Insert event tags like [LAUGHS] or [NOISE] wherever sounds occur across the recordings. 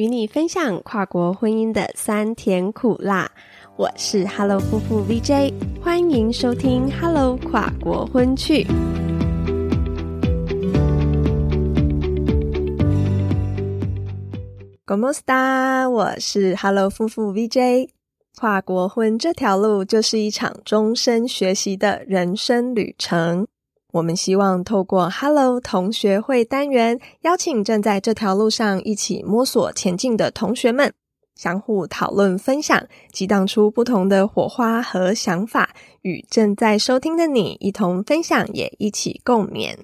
与你分享跨国婚姻的酸甜苦辣。我是 Hello 夫妇 VJ，欢迎收听 Hello 跨国婚趣。g o m o s t a 我是 Hello 夫妇 VJ。跨国婚这条路就是一场终身学习的人生旅程。我们希望透过 Hello 同学会单元，邀请正在这条路上一起摸索前进的同学们，相互讨论分享，激荡出不同的火花和想法，与正在收听的你一同分享，也一起共勉。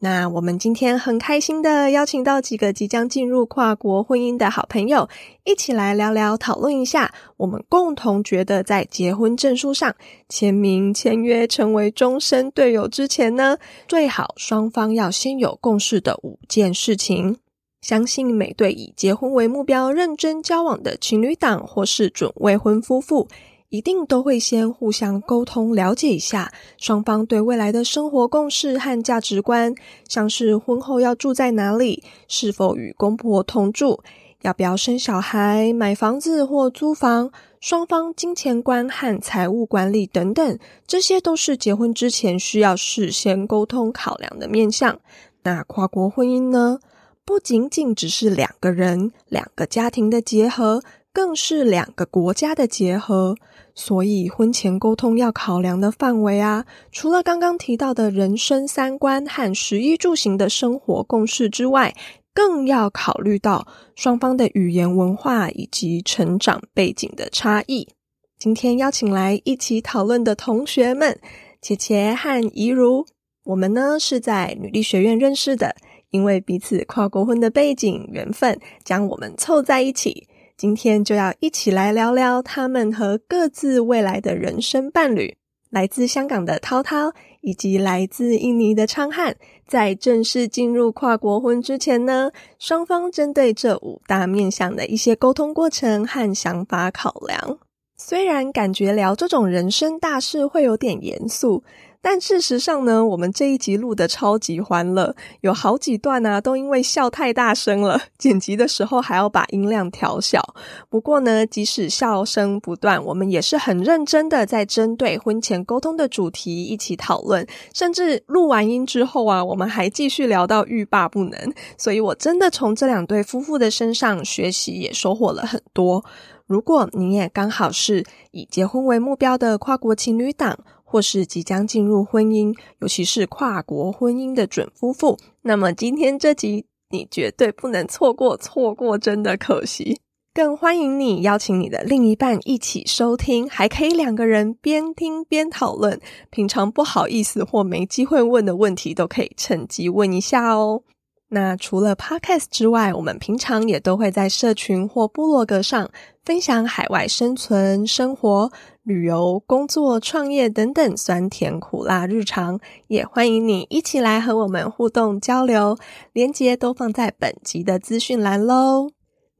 那我们今天很开心的邀请到几个即将进入跨国婚姻的好朋友，一起来聊聊、讨论一下，我们共同觉得在结婚证书上签名签约成为终身队友之前呢，最好双方要先有共识的五件事情。相信每对以结婚为目标认真交往的情侣档或是准未婚夫妇。一定都会先互相沟通，了解一下双方对未来的生活共识和价值观，像是婚后要住在哪里，是否与公婆同住，要不要生小孩，买房子或租房，双方金钱观和财务管理等等，这些都是结婚之前需要事先沟通考量的面向。那跨国婚姻呢，不仅仅只是两个人、两个家庭的结合，更是两个国家的结合。所以，婚前沟通要考量的范围啊，除了刚刚提到的人生三观和食衣住行的生活共识之外，更要考虑到双方的语言文化以及成长背景的差异。今天邀请来一起讨论的同学们，姐姐和怡如，我们呢是在女力学院认识的，因为彼此跨国婚的背景缘分，将我们凑在一起。今天就要一起来聊聊他们和各自未来的人生伴侣。来自香港的涛涛以及来自印尼的昌汉，在正式进入跨国婚之前呢，双方针对这五大面向的一些沟通过程和想法考量。虽然感觉聊这种人生大事会有点严肃。但事实上呢，我们这一集录的超级欢乐，有好几段呢都因为笑太大声了，剪辑的时候还要把音量调小。不过呢，即使笑声不断，我们也是很认真的在针对婚前沟通的主题一起讨论，甚至录完音之后啊，我们还继续聊到欲罢不能。所以我真的从这两对夫妇的身上学习，也收获了很多。如果你也刚好是以结婚为目标的跨国情侣档。或是即将进入婚姻，尤其是跨国婚姻的准夫妇，那么今天这集你绝对不能错过，错过真的可惜。更欢迎你邀请你的另一半一起收听，还可以两个人边听边讨论。平常不好意思或没机会问的问题，都可以趁机问一下哦。那除了 Podcast 之外，我们平常也都会在社群或部落格上分享海外生存、生活、旅游、工作、创业等等酸甜苦辣日常，也欢迎你一起来和我们互动交流。连接都放在本集的资讯栏喽。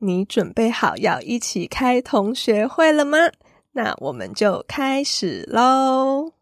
你准备好要一起开同学会了吗？那我们就开始喽。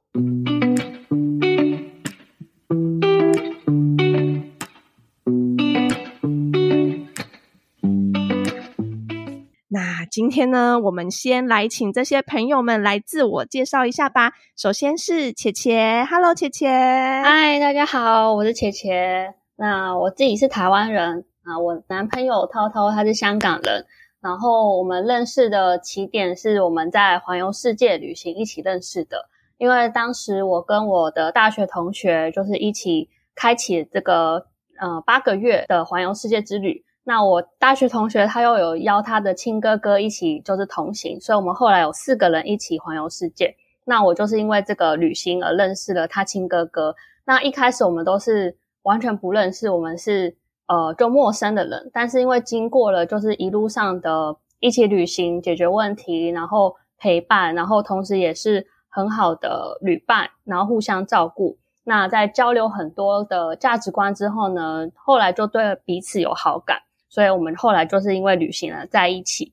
今天呢，我们先来请这些朋友们来自我介绍一下吧。首先是茄茄，Hello，茄茄，嗨，大家好，我是茄茄。那我自己是台湾人啊，我男朋友涛涛他是香港人。然后我们认识的起点是我们在环游世界旅行一起认识的。因为当时我跟我的大学同学就是一起开启这个呃八个月的环游世界之旅。那我大学同学他又有邀他的亲哥哥一起，就是同行，所以我们后来有四个人一起环游世界。那我就是因为这个旅行而认识了他亲哥哥。那一开始我们都是完全不认识，我们是呃就陌生的人。但是因为经过了就是一路上的一起旅行、解决问题，然后陪伴，然后同时也是很好的旅伴，然后互相照顾。那在交流很多的价值观之后呢，后来就对彼此有好感。所以我们后来就是因为旅行了在一起。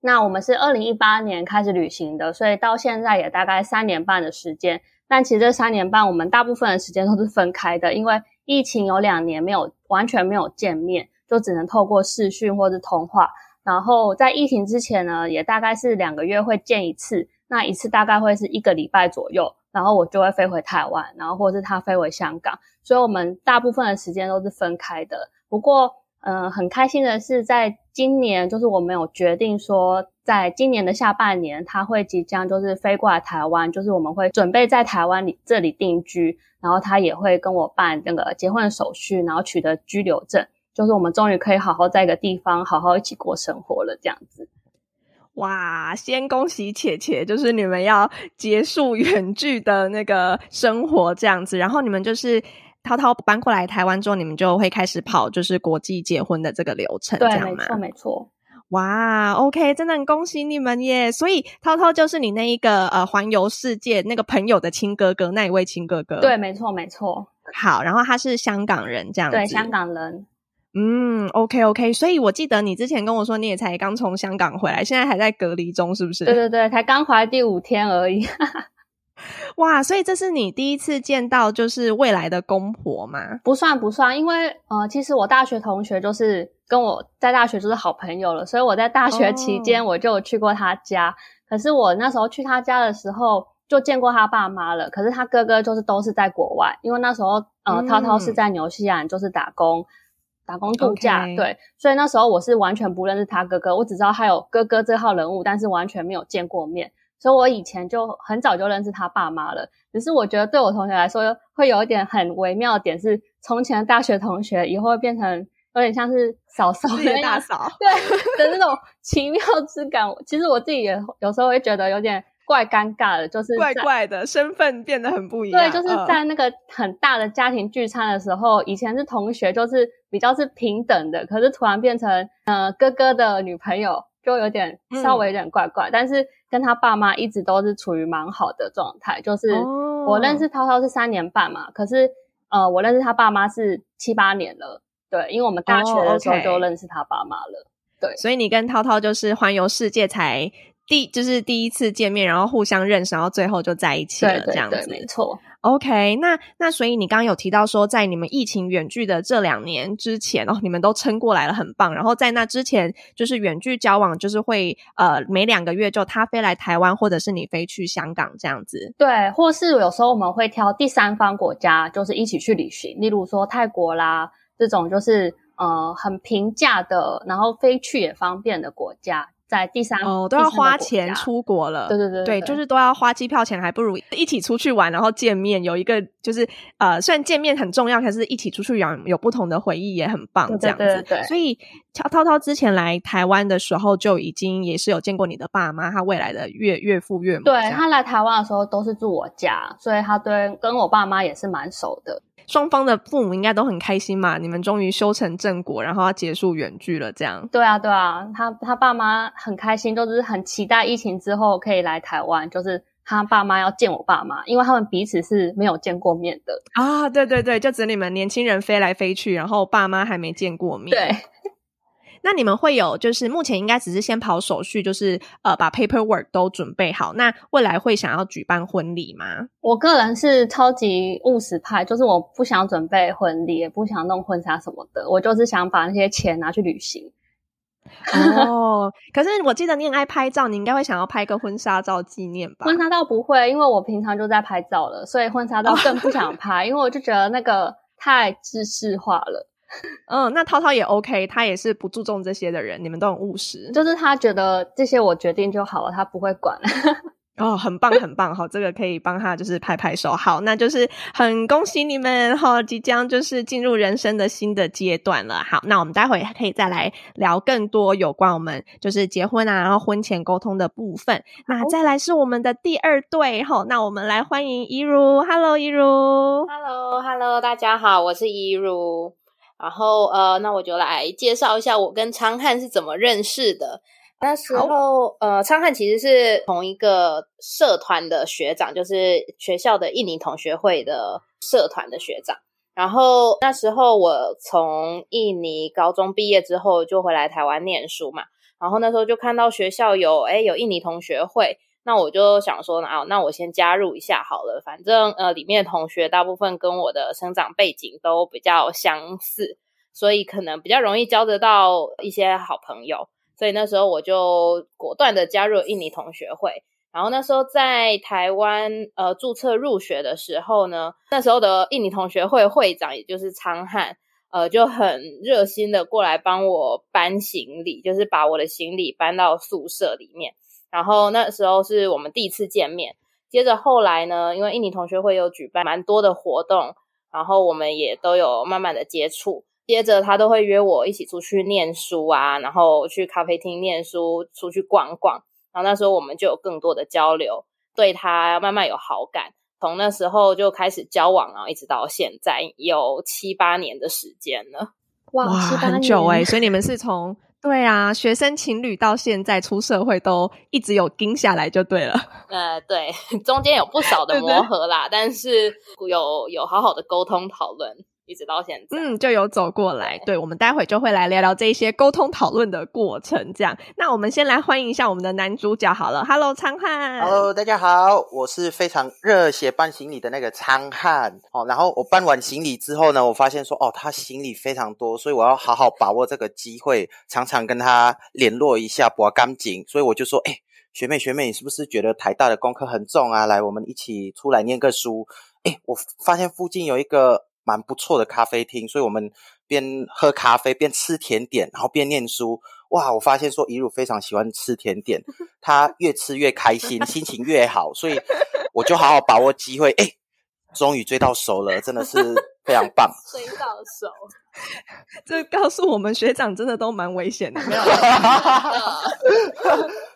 那我们是二零一八年开始旅行的，所以到现在也大概三年半的时间。但其实这三年半我们大部分的时间都是分开的，因为疫情有两年没有完全没有见面，就只能透过视讯或者通话。然后在疫情之前呢，也大概是两个月会见一次，那一次大概会是一个礼拜左右，然后我就会飞回台湾，然后或是他飞回香港，所以我们大部分的时间都是分开的。不过，嗯，很开心的是，在今年就是我们有决定说，在今年的下半年，他会即将就是飞过来台湾，就是我们会准备在台湾里这里定居，然后他也会跟我办那个结婚手续，然后取得居留证。就是我们终于可以好好在一个地方好好一起过生活了，这样子。哇，先恭喜姐姐，就是你们要结束 [LAUGHS] 远距的那个生活这样子，然后你们就是涛涛搬过来台湾之后，你们就会开始跑就是国际结婚的这个流程，对，没错，没错。哇，OK，真的很恭喜你们耶！所以涛涛就是你那一个呃环游世界那个朋友的亲哥哥，那一位亲哥哥，对，没错，没错。好，然后他是香港人，这样子，对，香港人。嗯，OK OK，所以我记得你之前跟我说你也才刚从香港回来，现在还在隔离中，是不是？对对对，才刚回来第五天而已。[LAUGHS] 哇，所以这是你第一次见到就是未来的公婆吗？不算不算，因为呃，其实我大学同学就是跟我在大学就是好朋友了，所以我在大学期间我就去过他家。可是我那时候去他家的时候就见过他爸妈了，可是他哥哥就是都是在国外，因为那时候呃，涛涛是在纽西兰就是打工。打工度假，对，所以那时候我是完全不认识他哥哥，我只知道他有哥哥这号人物，但是完全没有见过面，所以我以前就很早就认识他爸妈了。只是我觉得对我同学来说，会有一点很微妙的点是，从前的大学同学以后会变成有点像是嫂嫂的大嫂，对的那种奇妙之感。其实我自己也有时候会觉得有点。怪尴尬的，就是怪怪的身份变得很不一样。对，就是在那个很大的家庭聚餐的时候，以前是同学，就是比较是平等的，可是突然变成呃哥哥的女朋友，就有点稍微有点怪怪。但是跟他爸妈一直都是处于蛮好的状态。就是我认识涛涛是三年半嘛，可是呃我认识他爸妈是七八年了。对，因为我们大学的时候就认识他爸妈了。对，所以你跟涛涛就是环游世界才。第就是第一次见面，然后互相认识，然后最后就在一起了，这样子，没错。OK，那那所以你刚刚有提到说，在你们疫情远距的这两年之前，哦，你们都撑过来了，很棒。然后在那之前，就是远距交往，就是会呃每两个月就他飞来台湾，或者是你飞去香港这样子。对，或是有时候我们会挑第三方国家，就是一起去旅行，例如说泰国啦这种，就是呃很平价的，然后飞去也方便的国家。在第三哦，都要花钱出国了。对对对，对，就是都要花机票钱，还不如一起出去玩，然后见面，有一个就是呃，虽然见面很重要，可是一起出去玩有不同的回忆也很棒，这样子。对所以乔涛涛之前来台湾的时候，就已经也是有见过你的爸妈，他未来的岳岳父岳母。对他来台湾的时候都是住我家，所以他对跟我爸妈也是蛮熟的。双方的父母应该都很开心嘛，你们终于修成正果，然后要结束远距了，这样。对啊，对啊，他他爸妈很开心，就是很期待疫情之后可以来台湾，就是他爸妈要见我爸妈，因为他们彼此是没有见过面的啊。对对对，就指你们年轻人飞来飞去，然后爸妈还没见过面。对。那你们会有，就是目前应该只是先跑手续，就是呃把 paperwork 都准备好。那未来会想要举办婚礼吗？我个人是超级务实派，就是我不想准备婚礼，也不想弄婚纱什么的，我就是想把那些钱拿去旅行。哦，可是我记得你很爱拍照，你应该会想要拍个婚纱照纪念吧？婚纱照不会，因为我平常就在拍照了，所以婚纱照更不想拍，因为我就觉得那个太知识化了。[LAUGHS] 嗯，那涛涛也 OK，他也是不注重这些的人。你们都很务实，就是他觉得这些我决定就好了，他不会管。[LAUGHS] 哦，很棒，很棒，好，这个可以帮他就是拍拍手。好，那就是很恭喜你们哈，即将就是进入人生的新的阶段了。好，那我们待会可以再来聊更多有关我们就是结婚啊，然后婚前沟通的部分。那再来是我们的第二对哈，那我们来欢迎一如，Hello，一如，Hello，Hello，大家好，我是一如。然后呃，那我就来介绍一下我跟昌汉是怎么认识的。那时候呃，昌汉其实是同一个社团的学长，就是学校的印尼同学会的社团的学长。然后那时候我从印尼高中毕业之后就回来台湾念书嘛，然后那时候就看到学校有哎有印尼同学会。那我就想说呢，啊，那我先加入一下好了。反正呃，里面的同学大部分跟我的生长背景都比较相似，所以可能比较容易交得到一些好朋友。所以那时候我就果断的加入印尼同学会。然后那时候在台湾呃注册入学的时候呢，那时候的印尼同学会会长也就是昌汉，呃就很热心的过来帮我搬行李，就是把我的行李搬到宿舍里面。然后那时候是我们第一次见面。接着后来呢，因为印尼同学会有举办蛮多的活动，然后我们也都有慢慢的接触。接着他都会约我一起出去念书啊，然后去咖啡厅念书，出去逛逛。然后那时候我们就有更多的交流，对他慢慢有好感。从那时候就开始交往，然后一直到现在有七八年的时间了。哇，很久哎！所以你们是从。对啊，学生情侣到现在出社会都一直有盯下来就对了。呃，对，[LAUGHS] 中间有不少的 [LAUGHS] 磨合啦，但是有有好好的沟通讨论。一直到现在，嗯，就有走过来。对，我们待会就会来聊聊这一些沟通讨论的过程。这样，那我们先来欢迎一下我们的男主角好了。Hello，昌汉。Hello，大家好，我是非常热血搬行李的那个昌汉。哦，然后我搬完行李之后呢，我发现说，哦，他行李非常多，所以我要好好把握这个机会，常常跟他联络一下，把干净。所以我就说，哎，学妹学妹，你是不是觉得台大的功课很重啊？来，我们一起出来念个书。哎，我发现附近有一个。蛮不错的咖啡厅，所以我们边喝咖啡边吃甜点，然后边念书。哇，我发现说怡汝非常喜欢吃甜点，他越吃越开心，心情越好，所以我就好好把握机会。哎，终于追到手了，真的是非常棒。[LAUGHS] 追到手，这告诉我们学长真的都蛮危险的，没有？[LAUGHS]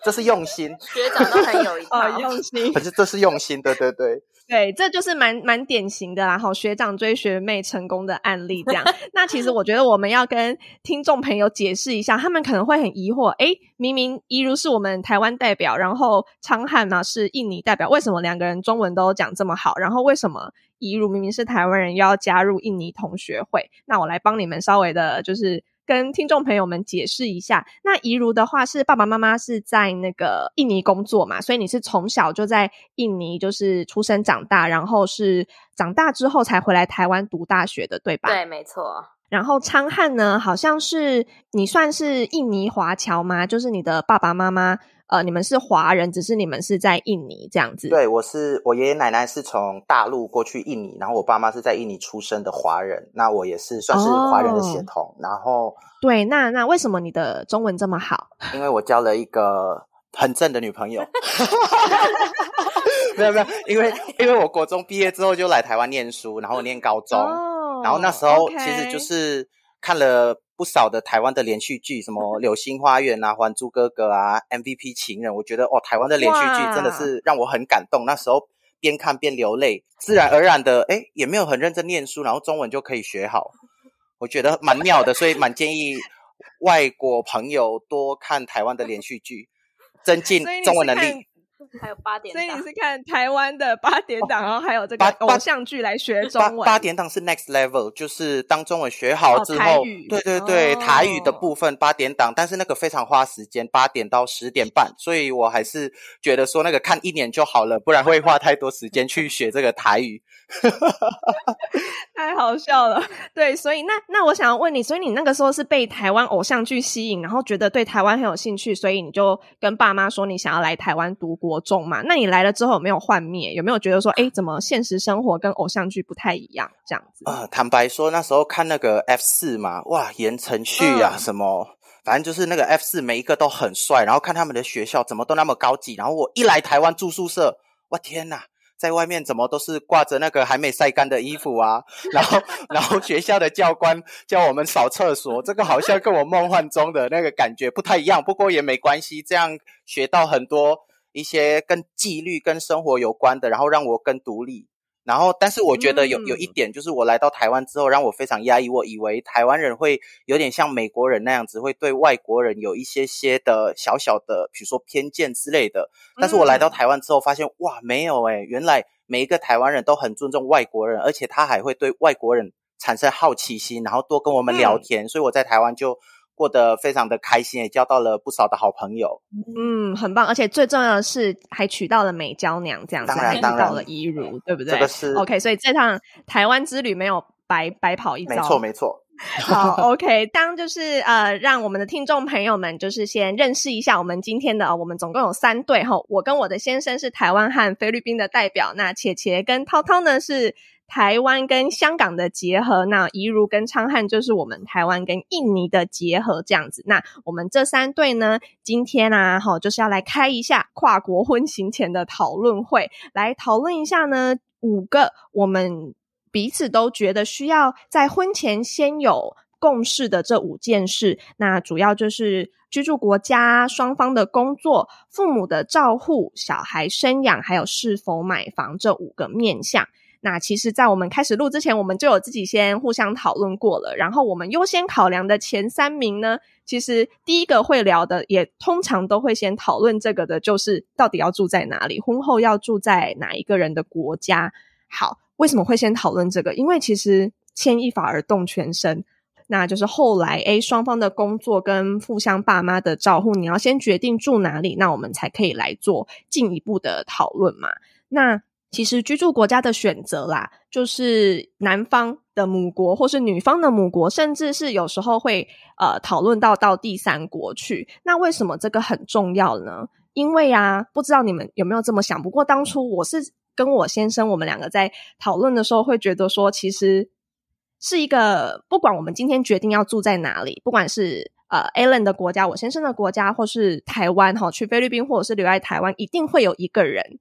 这是用心，[LAUGHS] 学长都很有一套用心，可是这是用心，对对对。对，这就是蛮蛮典型的啦，哈，学长追学妹成功的案例这样。[LAUGHS] 那其实我觉得我们要跟听众朋友解释一下，他们可能会很疑惑，诶，明明一如是我们台湾代表，然后昌汉呢是印尼代表，为什么两个人中文都讲这么好？然后为什么一如明明是台湾人，又要加入印尼同学会？那我来帮你们稍微的，就是。跟听众朋友们解释一下，那怡如的话是爸爸妈妈是在那个印尼工作嘛，所以你是从小就在印尼就是出生长大，然后是长大之后才回来台湾读大学的，对吧？对，没错。然后昌汉呢，好像是你算是印尼华侨吗？就是你的爸爸妈妈。呃，你们是华人，只是你们是在印尼这样子。对，我是我爷爷奶奶是从大陆过去印尼，然后我爸妈是在印尼出生的华人，那我也是算是华人的血统。然后，对，那那为什么你的中文这么好？[LAUGHS] 因为我交了一个很正的女朋友。[LAUGHS] 没有没有，因为因为我国中毕业之后就来台湾念书，然后念高中，然后那时候其实就是看了。不少的台湾的连续剧，什么《流星花园》啊，《还珠格格》啊，《MVP 情人》，我觉得哦，台湾的连续剧真的是让我很感动。那时候边看边流泪，自然而然的，哎，也没有很认真念书，然后中文就可以学好，我觉得蛮妙的，所以蛮建议外国朋友多看台湾的连续剧，增进中文能力。还有八点，所以你是看台湾的八点档，然后还有这个偶像剧来学中文。八点档是 next level，就是当中文学好之后，对对对，台语的部分八点档，但是那个非常花时间，八点到十点半，所以我还是觉得说那个看一年就好了，不然会花太多时间去学这个台语。[LAUGHS] 太好笑了，对，所以那那我想要问你，所以你那个时候是被台湾偶像剧吸引，然后觉得对台湾很有兴趣，所以你就跟爸妈说你想要来台湾读国中嘛？那你来了之后有没有幻灭？有没有觉得说，哎，怎么现实生活跟偶像剧不太一样？这样子啊？坦白说，那时候看那个 F 四嘛，哇，言承旭啊，什么，反正就是那个 F 四每一个都很帅，然后看他们的学校怎么都那么高级，然后我一来台湾住宿舍，我天哪！在外面怎么都是挂着那个还没晒干的衣服啊？[LAUGHS] 然后，然后学校的教官 [LAUGHS] 叫我们扫厕所，这个好像跟我梦幻中的那个感觉不太一样。不过也没关系，这样学到很多一些跟纪律、跟生活有关的，然后让我更独立。然后，但是我觉得有有一点，就是我来到台湾之后，让我非常压抑。我以为台湾人会有点像美国人那样子，会对外国人有一些些的小小的，比如说偏见之类的。但是我来到台湾之后，发现哇，没有诶，原来每一个台湾人都很尊重外国人，而且他还会对外国人产生好奇心，然后多跟我们聊天。所以我在台湾就。过得非常的开心，也交到了不少的好朋友。嗯，很棒，而且最重要的是还娶到了美娇娘，这样子还遇到了怡如，对不对？这个是 OK。所以这趟台湾之旅没有白白跑一遭，没错没错。好，OK。当就是呃，让我们的听众朋友们就是先认识一下我们今天的，我们总共有三对哈。我跟我的先生是台湾和菲律宾的代表，那切切跟涛涛呢是台湾跟香港的结合，那怡如跟昌汉就是我们台湾跟印尼的结合这样子。那我们这三对呢，今天啊，哈，就是要来开一下跨国婚行前的讨论会，来讨论一下呢五个我们。彼此都觉得需要在婚前先有共识的这五件事，那主要就是居住国家、双方的工作、父母的照护、小孩生养，还有是否买房这五个面向。那其实，在我们开始录之前，我们就有自己先互相讨论过了。然后，我们优先考量的前三名呢，其实第一个会聊的，也通常都会先讨论这个的，就是到底要住在哪里，婚后要住在哪一个人的国家。好。为什么会先讨论这个？因为其实牵一发而动全身，那就是后来诶双方的工作跟互相爸妈的照顾，你要先决定住哪里，那我们才可以来做进一步的讨论嘛。那其实居住国家的选择啦，就是男方的母国或是女方的母国，甚至是有时候会呃讨论到到第三国去。那为什么这个很重要呢？因为啊，不知道你们有没有这么想？不过当初我是。跟我先生，我们两个在讨论的时候，会觉得说，其实是一个不管我们今天决定要住在哪里，不管是呃 Alan 的国家，我先生的国家，或是台湾哈，去菲律宾或者是留在台湾，一定会有一个人，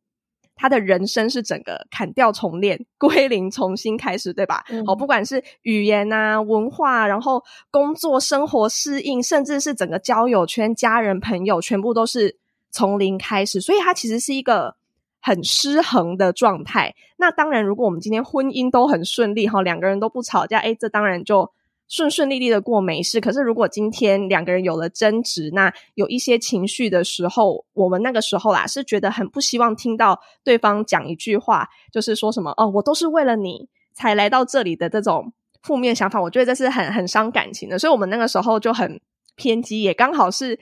他的人生是整个砍掉重练、归零、重新开始，对吧？好，不管是语言啊、文化，然后工作、生活适应，甚至是整个交友圈、家人、朋友，全部都是从零开始，所以它其实是一个。很失衡的状态。那当然，如果我们今天婚姻都很顺利，哈，两个人都不吵架，哎，这当然就顺顺利利的过没事。可是，如果今天两个人有了争执，那有一些情绪的时候，我们那个时候啦，是觉得很不希望听到对方讲一句话，就是说什么哦，我都是为了你才来到这里的这种负面想法。我觉得这是很很伤感情的。所以我们那个时候就很偏激，也刚好是。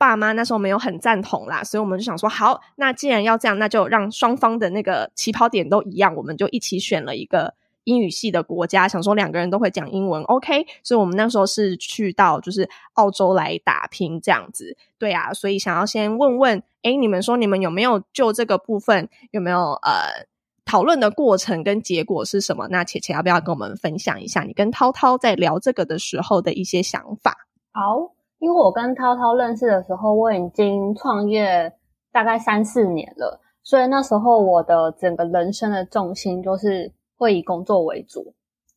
爸妈那时候没有很赞同啦，所以我们就想说，好，那既然要这样，那就让双方的那个起跑点都一样，我们就一起选了一个英语系的国家，想说两个人都会讲英文，OK。所以我们那时候是去到就是澳洲来打拼这样子，对啊，所以想要先问问，哎，你们说你们有没有就这个部分有没有呃讨论的过程跟结果是什么？那切切要不要跟我们分享一下你跟涛涛在聊这个的时候的一些想法？好。因为我跟涛涛认识的时候，我已经创业大概三四年了，所以那时候我的整个人生的重心就是会以工作为主。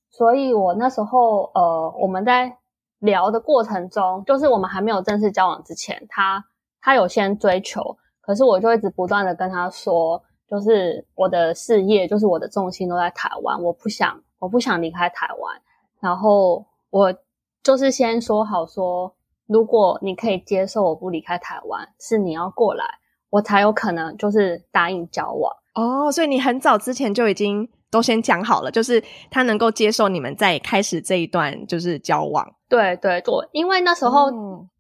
所以我那时候，呃，我们在聊的过程中，就是我们还没有正式交往之前，他他有先追求，可是我就一直不断的跟他说，就是我的事业，就是我的重心都在台湾，我不想我不想离开台湾。然后我就是先说好说。如果你可以接受我不离开台湾，是你要过来，我才有可能就是答应交往哦。所以你很早之前就已经都先讲好了，就是他能够接受你们在开始这一段就是交往。对对对，因为那时候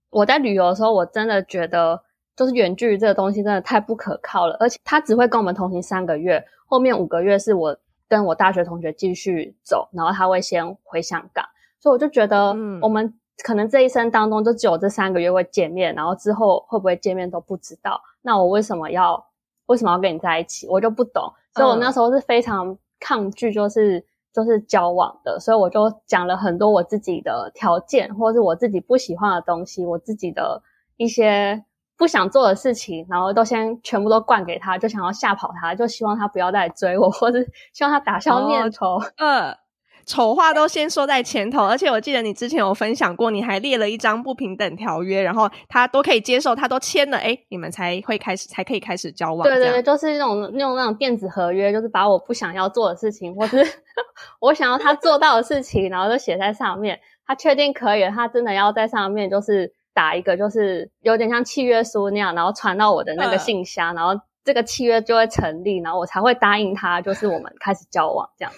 我在旅游的时候，我真的觉得就是远距离这个东西真的太不可靠了，而且他只会跟我们同行三个月，后面五个月是我跟我大学同学继续走，然后他会先回香港，所以我就觉得我们。可能这一生当中就只有这三个月会见面，然后之后会不会见面都不知道。那我为什么要为什么要跟你在一起？我就不懂。所以我那时候是非常抗拒，就是就是交往的。所以我就讲了很多我自己的条件，或者是我自己不喜欢的东西，我自己的一些不想做的事情，然后都先全部都灌给他，就想要吓跑他，就希望他不要再追我，或者希望他打消念头。嗯。[LAUGHS] 丑话都先说在前头，而且我记得你之前有分享过，你还列了一张不平等条约，然后他都可以接受，他都签了，哎，你们才会开始，才可以开始交往。对对对，就是那种那种那种电子合约，就是把我不想要做的事情，或是 [LAUGHS] 我想要他做到的事情，然后就写在上面。他确定可以，他真的要在上面就是打一个，就是有点像契约书那样，然后传到我的那个信箱，然后这个契约就会成立，然后我才会答应他，就是我们开始交往这样。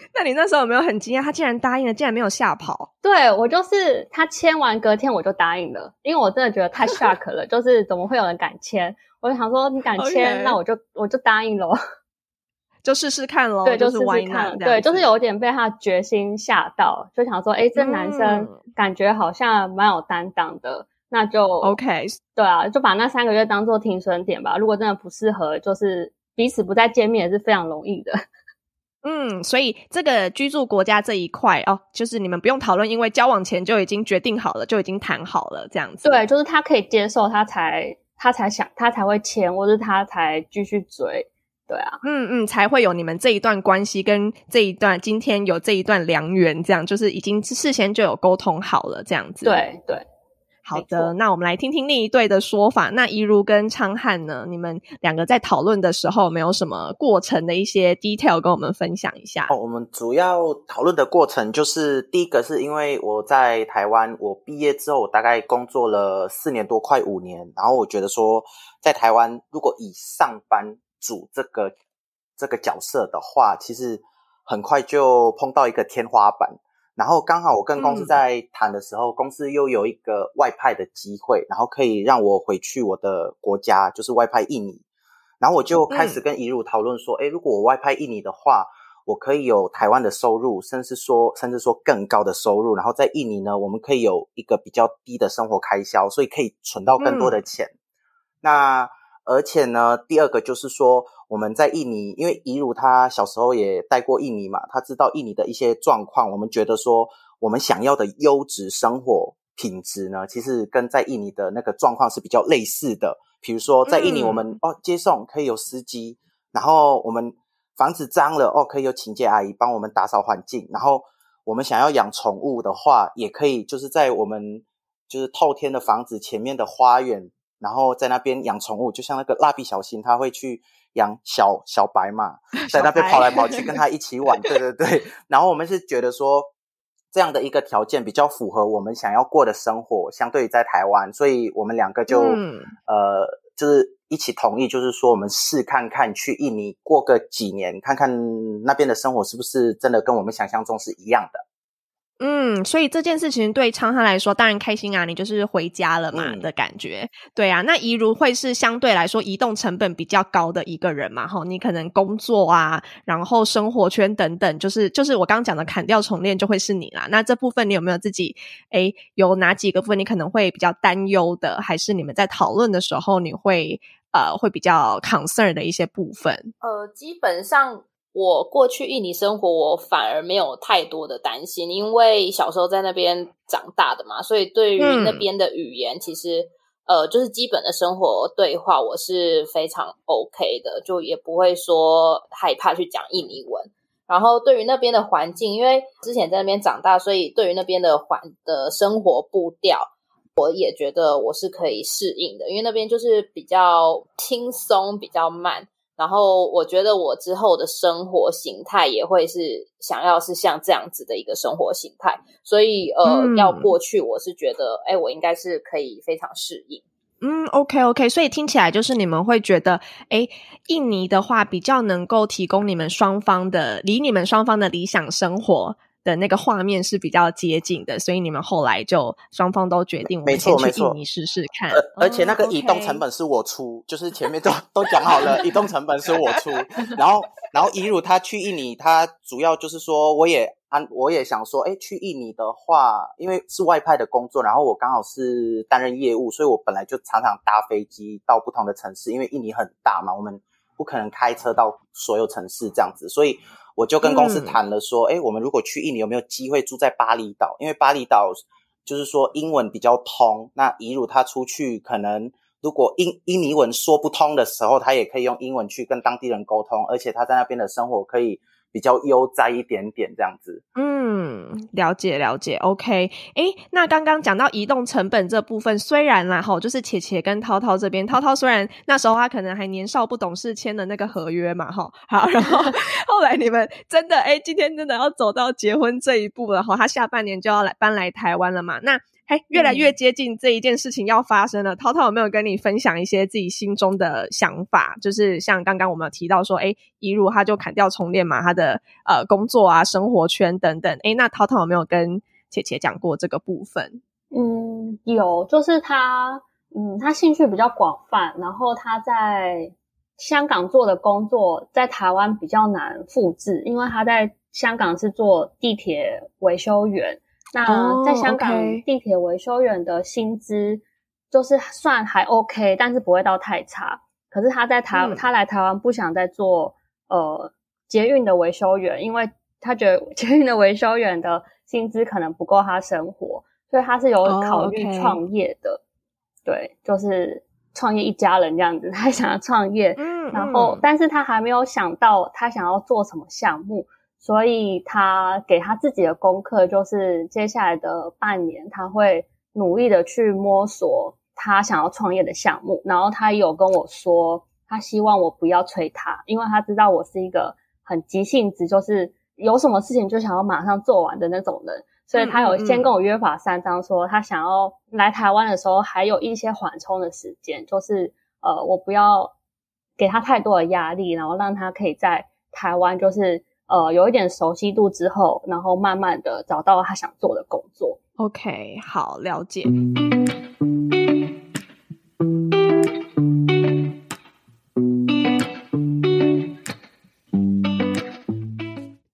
[LAUGHS] 那你那时候有没有很惊讶？他竟然答应了，竟然没有吓跑。对我就是他签完隔天我就答应了，因为我真的觉得太 shock 了，[LAUGHS] 就是怎么会有人敢签？我就想说你敢签，那我就我就答应了。[LAUGHS] 就试试看喽。对，就试试看。对，就是有点被他决心吓到，就想说，哎，这男生感觉好像蛮有担当的，那就 OK。对啊，就把那三个月当做停损点吧。如果真的不适合，就是彼此不再见面也是非常容易的。嗯，所以这个居住国家这一块哦，就是你们不用讨论，因为交往前就已经决定好了，就已经谈好了这样子。对，就是他可以接受，他才他才想，他才会签，或者他才继续追。对啊，嗯嗯，才会有你们这一段关系跟这一段今天有这一段良缘，这样就是已经事先就有沟通好了这样子。对对。好的，那我们来听听另一对的说法。那一如跟昌汉呢？你们两个在讨论的时候，没有什么过程的一些 detail 跟我们分享一下？哦，我们主要讨论的过程就是，第一个是因为我在台湾，我毕业之后，我大概工作了四年多，快五年。然后我觉得说，在台湾如果以上班族这个这个角色的话，其实很快就碰到一个天花板。然后刚好我跟公司在谈的时候，公司又有一个外派的机会，然后可以让我回去我的国家，就是外派印尼。然后我就开始跟怡如讨论说，哎，如果我外派印尼的话，我可以有台湾的收入，甚至说，甚至说更高的收入。然后在印尼呢，我们可以有一个比较低的生活开销，所以可以存到更多的钱。那而且呢，第二个就是说。我们在印尼，因为怡如她小时候也待过印尼嘛，他知道印尼的一些状况。我们觉得说，我们想要的优质生活品质呢，其实跟在印尼的那个状况是比较类似的。比如说，在印尼我们哦接送可以有司机，然后我们房子脏了哦可以有清洁阿姨帮我们打扫环境，然后我们想要养宠物的话，也可以就是在我们就是透天的房子前面的花园，然后在那边养宠物，就像那个蜡笔小新，他会去。养小小白嘛，[LAUGHS] 在那边跑来跑去，跟他一起玩，[LAUGHS] 对对对。然后我们是觉得说，这样的一个条件比较符合我们想要过的生活，相对于在台湾，所以我们两个就嗯呃，就是一起同意，就是说我们试看看去印尼过个几年，看看那边的生活是不是真的跟我们想象中是一样的。嗯，所以这件事情对昌汉来说当然开心啊，你就是回家了嘛的感觉，对啊。那怡如会是相对来说移动成本比较高的一个人嘛？哈，你可能工作啊，然后生活圈等等，就是就是我刚刚讲的砍掉重练就会是你啦。那这部分你有没有自己诶有哪几个部分你可能会比较担忧的，还是你们在讨论的时候你会呃会比较 concern 的一些部分？呃，基本上。我过去印尼生活，我反而没有太多的担心，因为小时候在那边长大的嘛，所以对于那边的语言，其实呃，就是基本的生活对话，我是非常 OK 的，就也不会说害怕去讲印尼文。然后对于那边的环境，因为之前在那边长大，所以对于那边的环的生活步调，我也觉得我是可以适应的，因为那边就是比较轻松，比较慢。然后我觉得我之后的生活形态也会是想要是像这样子的一个生活形态，所以呃，要过去我是觉得，哎，我应该是可以非常适应。嗯，OK OK，所以听起来就是你们会觉得，哎，印尼的话比较能够提供你们双方的，离你们双方的理想生活。的那个画面是比较接近的，所以你们后来就双方都决定，没错没错，印尼试试看。而且那个移动成本是我出，就是前面都都讲好了，移动成本是我出。然后，然后怡如他去印尼，他主要就是说，我也安，我也想说，哎，去印尼的话，因为是外派的工作，然后我刚好是担任业务，所以我本来就常常搭飞机到不同的城市，因为印尼很大嘛，我们不可能开车到所有城市这样子，所以。我就跟公司谈了，说，哎，我们如果去印尼，有没有机会住在巴厘岛？因为巴厘岛就是说英文比较通。那一如他出去，可能如果印印尼文说不通的时候，他也可以用英文去跟当地人沟通，而且他在那边的生活可以。比较悠哉一点点这样子，嗯，了解了解，OK，哎，那刚刚讲到移动成本这部分，虽然啦哈，就是且且跟涛涛这边，涛涛虽然那时候他可能还年少不懂事，签的那个合约嘛哈，好，然后 [LAUGHS] 后来你们真的哎，今天真的要走到结婚这一步了哈，他下半年就要来搬来台湾了嘛，那。哎，越来越接近这一件事情要发生了。涛涛有没有跟你分享一些自己心中的想法？就是像刚刚我们有提到说，哎，一如他就砍掉重练嘛，他的呃工作啊、生活圈等等。哎，那涛涛有没有跟姐姐讲过这个部分？嗯，有，就是他，嗯，他兴趣比较广泛，然后他在香港做的工作在台湾比较难复制，因为他在香港是做地铁维修员。那在香港地铁维修员的薪资就是算还 OK，但是不会到太差。可是他在台，他来台湾不想再做呃捷运的维修员，因为他觉得 [LAUGHS] 捷运的维修员的薪资可能不够他生活，所以他是有考虑创业的。对，就是创业一家人这样子，他想要创业，然后但是他还没有想到他想要做什么项目。所以他给他自己的功课就是，接下来的半年他会努力的去摸索他想要创业的项目。然后他有跟我说，他希望我不要催他，因为他知道我是一个很急性子，就是有什么事情就想要马上做完的那种人。所以他有先跟我约法三章，说他想要来台湾的时候还有一些缓冲的时间，就是呃，我不要给他太多的压力，然后让他可以在台湾就是。呃，有一点熟悉度之后，然后慢慢的找到他想做的工作。OK，好，了解。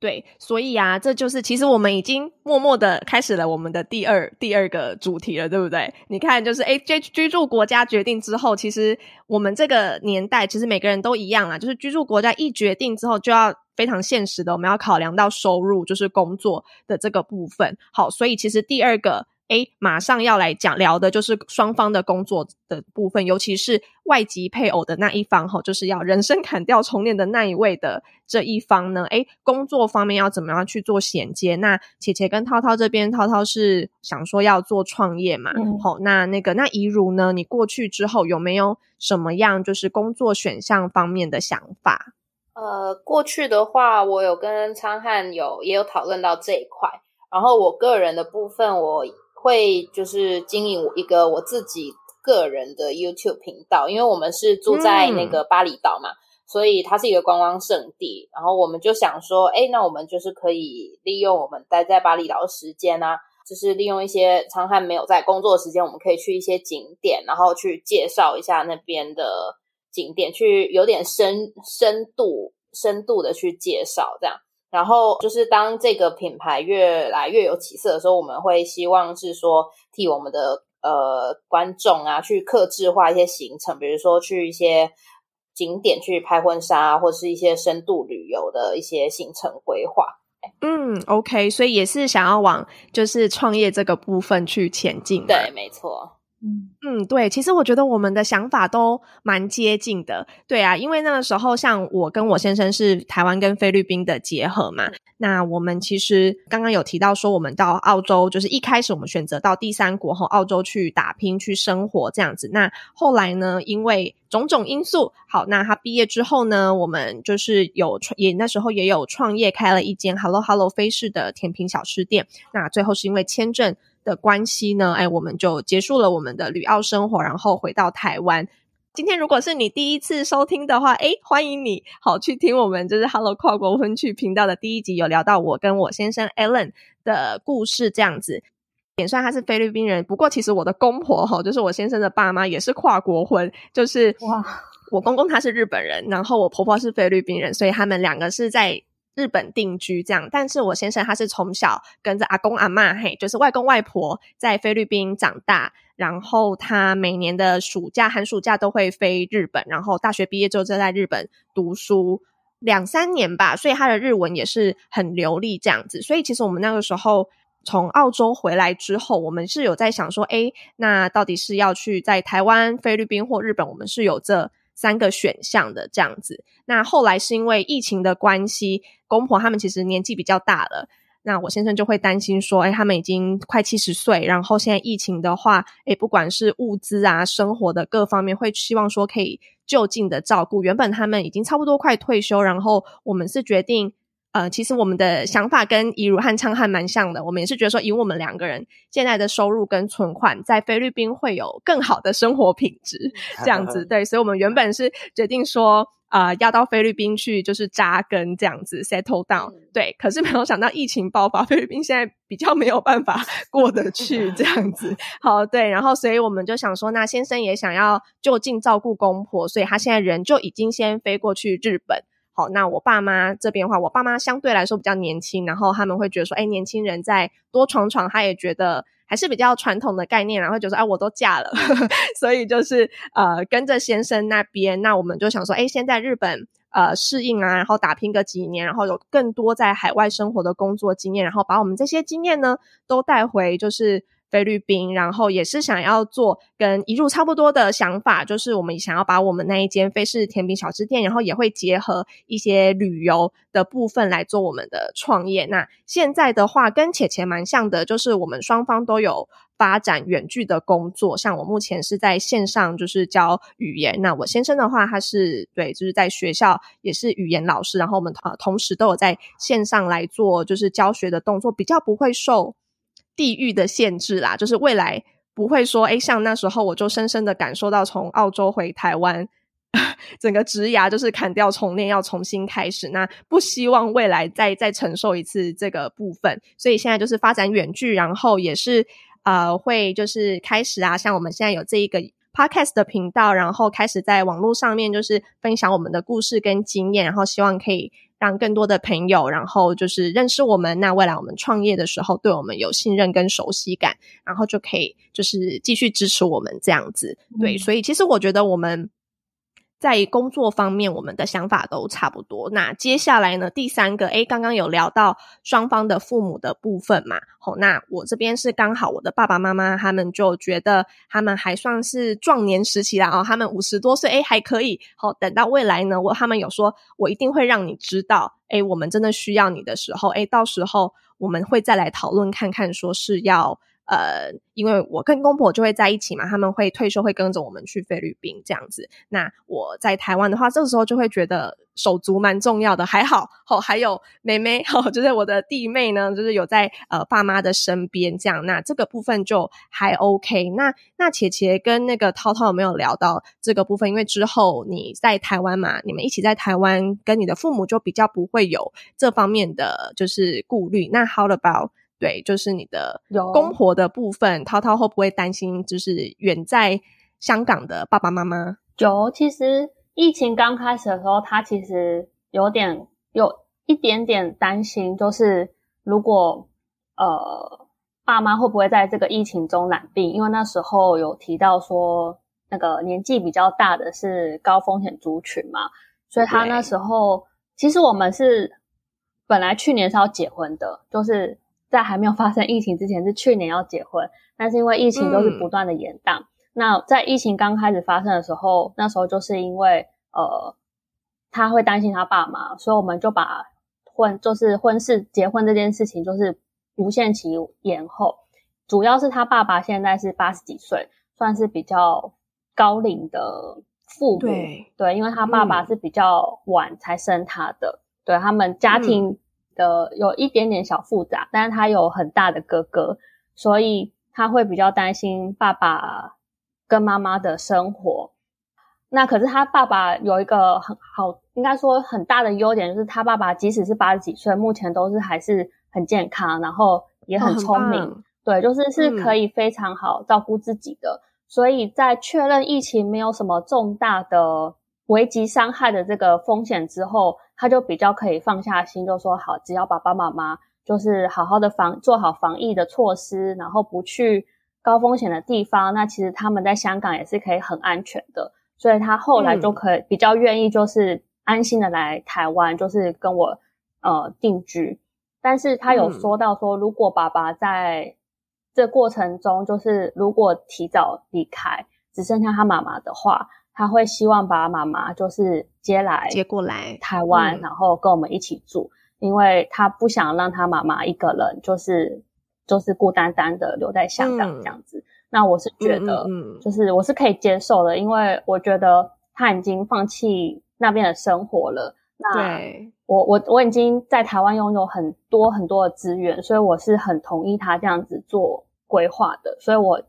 对，所以啊，这就是其实我们已经默默的开始了我们的第二第二个主题了，对不对？你看，就是哎，居居住国家决定之后，其实我们这个年代，其实每个人都一样啊，就是居住国家一决定之后，就要非常现实的，我们要考量到收入，就是工作的这个部分。好，所以其实第二个。哎，马上要来讲聊的就是双方的工作的部分，尤其是外籍配偶的那一方哈，就是要人生砍掉重练的那一位的这一方呢。哎，工作方面要怎么样去做衔接？那姐姐跟涛涛这边，涛涛是想说要做创业嘛？好，那那个那怡如呢？你过去之后有没有什么样就是工作选项方面的想法？呃，过去的话，我有跟昌汉有也有讨论到这一块，然后我个人的部分我。会就是经营一个我自己个人的 YouTube 频道，因为我们是住在那个巴厘岛嘛，所以它是一个观光胜地。然后我们就想说，哎，那我们就是可以利用我们待在巴厘岛的时间啊，就是利用一些昌汉没有在工作时间，我们可以去一些景点，然后去介绍一下那边的景点，去有点深深度、深度的去介绍这样。然后就是当这个品牌越来越有起色的时候，我们会希望是说替我们的呃观众啊去克制化一些行程，比如说去一些景点去拍婚纱，或是一些深度旅游的一些行程规划。嗯，OK，所以也是想要往就是创业这个部分去前进。对，没错。嗯。嗯，对，其实我觉得我们的想法都蛮接近的，对啊，因为那个时候像我跟我先生是台湾跟菲律宾的结合嘛，那我们其实刚刚有提到说，我们到澳洲就是一开始我们选择到第三国和澳洲去打拼去生活这样子，那后来呢，因为种种因素，好，那他毕业之后呢，我们就是有创也那时候也有创业开了一间 Hello Hello 飞式的甜品小吃店，那最后是因为签证。的关系呢？哎，我们就结束了我们的旅澳生活，然后回到台湾。今天如果是你第一次收听的话，哎，欢迎你好去听我们就是 Hello 跨国婚趣频道的第一集，有聊到我跟我先生 Alan 的故事，这样子。也算他是菲律宾人，不过其实我的公婆哈，就是我先生的爸妈也是跨国婚，就是哇，我公公他是日本人，然后我婆婆是菲律宾人，所以他们两个是在。日本定居这样，但是我先生他是从小跟着阿公阿妈，嘿，就是外公外婆在菲律宾长大，然后他每年的暑假、寒暑假都会飞日本，然后大学毕业之后就在日本读书两三年吧，所以他的日文也是很流利这样子。所以其实我们那个时候从澳洲回来之后，我们是有在想说，哎，那到底是要去在台湾、菲律宾或日本？我们是有这。三个选项的这样子，那后来是因为疫情的关系，公婆他们其实年纪比较大了，那我先生就会担心说，哎，他们已经快七十岁，然后现在疫情的话，哎，不管是物资啊、生活的各方面，会希望说可以就近的照顾。原本他们已经差不多快退休，然后我们是决定。呃，其实我们的想法跟怡如和昌汉蛮像的，我们也是觉得说，以我们两个人现在的收入跟存款，在菲律宾会有更好的生活品质，这样子 [LAUGHS] 对，所以我们原本是决定说。啊，要到菲律宾去就是扎根这样子，settle down。对，可是没有想到疫情爆发，菲律宾现在比较没有办法 [LAUGHS] 过得去 [LAUGHS] 这样子。好，对，然后所以我们就想说，那先生也想要就近照顾公婆，所以他现在人就已经先飞过去日本。好，那我爸妈这边的话，我爸妈相对来说比较年轻，然后他们会觉得说，哎，年轻人再多闯闯，他也觉得。还是比较传统的概念，然后就说，哎，我都嫁了，[LAUGHS] 所以就是呃跟着先生那边，那我们就想说，哎，先在日本呃适应啊，然后打拼个几年，然后有更多在海外生活的工作经验，然后把我们这些经验呢都带回，就是。菲律宾，然后也是想要做跟一入差不多的想法，就是我们想要把我们那一间菲式甜品小吃店，然后也会结合一些旅游的部分来做我们的创业。那现在的话，跟且且蛮像的，就是我们双方都有发展远距的工作。像我目前是在线上就是教语言，那我先生的话，他是对，就是在学校也是语言老师，然后我们呃同时都有在线上来做就是教学的动作，比较不会受。地域的限制啦，就是未来不会说，哎，像那时候我就深深的感受到，从澳洲回台湾，[LAUGHS] 整个植牙就是砍掉重练，要重新开始。那不希望未来再再承受一次这个部分，所以现在就是发展远距，然后也是呃会就是开始啊，像我们现在有这一个 podcast 的频道，然后开始在网络上面就是分享我们的故事跟经验，然后希望可以。让更多的朋友，然后就是认识我们。那未来我们创业的时候，对我们有信任跟熟悉感，然后就可以就是继续支持我们这样子。对，所以其实我觉得我们。在工作方面，我们的想法都差不多。那接下来呢？第三个，诶，刚刚有聊到双方的父母的部分嘛？好，那我这边是刚好我的爸爸妈妈他们就觉得他们还算是壮年时期啦，哦，他们五十多岁，诶，还可以。好，等到未来呢，我他们有说，我一定会让你知道，诶，我们真的需要你的时候，诶，到时候我们会再来讨论看看，说是要。呃，因为我跟公婆就会在一起嘛，他们会退休，会跟着我们去菲律宾这样子。那我在台湾的话，这个时候就会觉得手足蛮重要的。还好，哦，还有妹妹，哦，就是我的弟妹呢，就是有在呃爸妈的身边这样。那这个部分就还 OK。那那茄茄跟那个涛涛有没有聊到这个部分？因为之后你在台湾嘛，你们一起在台湾，跟你的父母就比较不会有这方面的就是顾虑。那 How about？对，就是你的公婆的部分，涛涛会不会担心？就是远在香港的爸爸妈妈，有。其实疫情刚开始的时候，他其实有点有一点点担心，就是如果呃爸妈会不会在这个疫情中染病？因为那时候有提到说，那个年纪比较大的是高风险族群嘛，所以他那时候其实我们是本来去年是要结婚的，就是。在还没有发生疫情之前，是去年要结婚，但是因为疫情都是不断的延宕。那在疫情刚开始发生的时候，那时候就是因为呃，他会担心他爸妈，所以我们就把婚就是婚事结婚这件事情就是无限期延后。主要是他爸爸现在是八十几岁，算是比较高龄的父母，对，因为他爸爸是比较晚才生他的，对他们家庭。的有一点点小复杂，但是他有很大的哥哥，所以他会比较担心爸爸跟妈妈的生活。那可是他爸爸有一个很好，应该说很大的优点，就是他爸爸即使是八十几岁，目前都是还是很健康，然后也很聪明，对，就是是可以非常好照顾自己的。所以在确认疫情没有什么重大的危及伤害的这个风险之后。他就比较可以放下心，就说好，只要爸爸妈妈就是好好的防做好防疫的措施，然后不去高风险的地方，那其实他们在香港也是可以很安全的。所以他后来就可以比较愿意，就是安心的来台湾，就是跟我呃定居。但是他有说到说，如果爸爸在这过程中，就是如果提早离开，只剩下他妈妈的话。他会希望把妈妈就是接来接过来台湾，然后跟我们一起住，因为他不想让他妈妈一个人就是就是孤单单的留在香港这样子。那我是觉得，就是我是可以接受的，因为我觉得他已经放弃那边的生活了，那我我我已经在台湾拥有很多很多的资源，所以我是很同意他这样子做规划的。所以我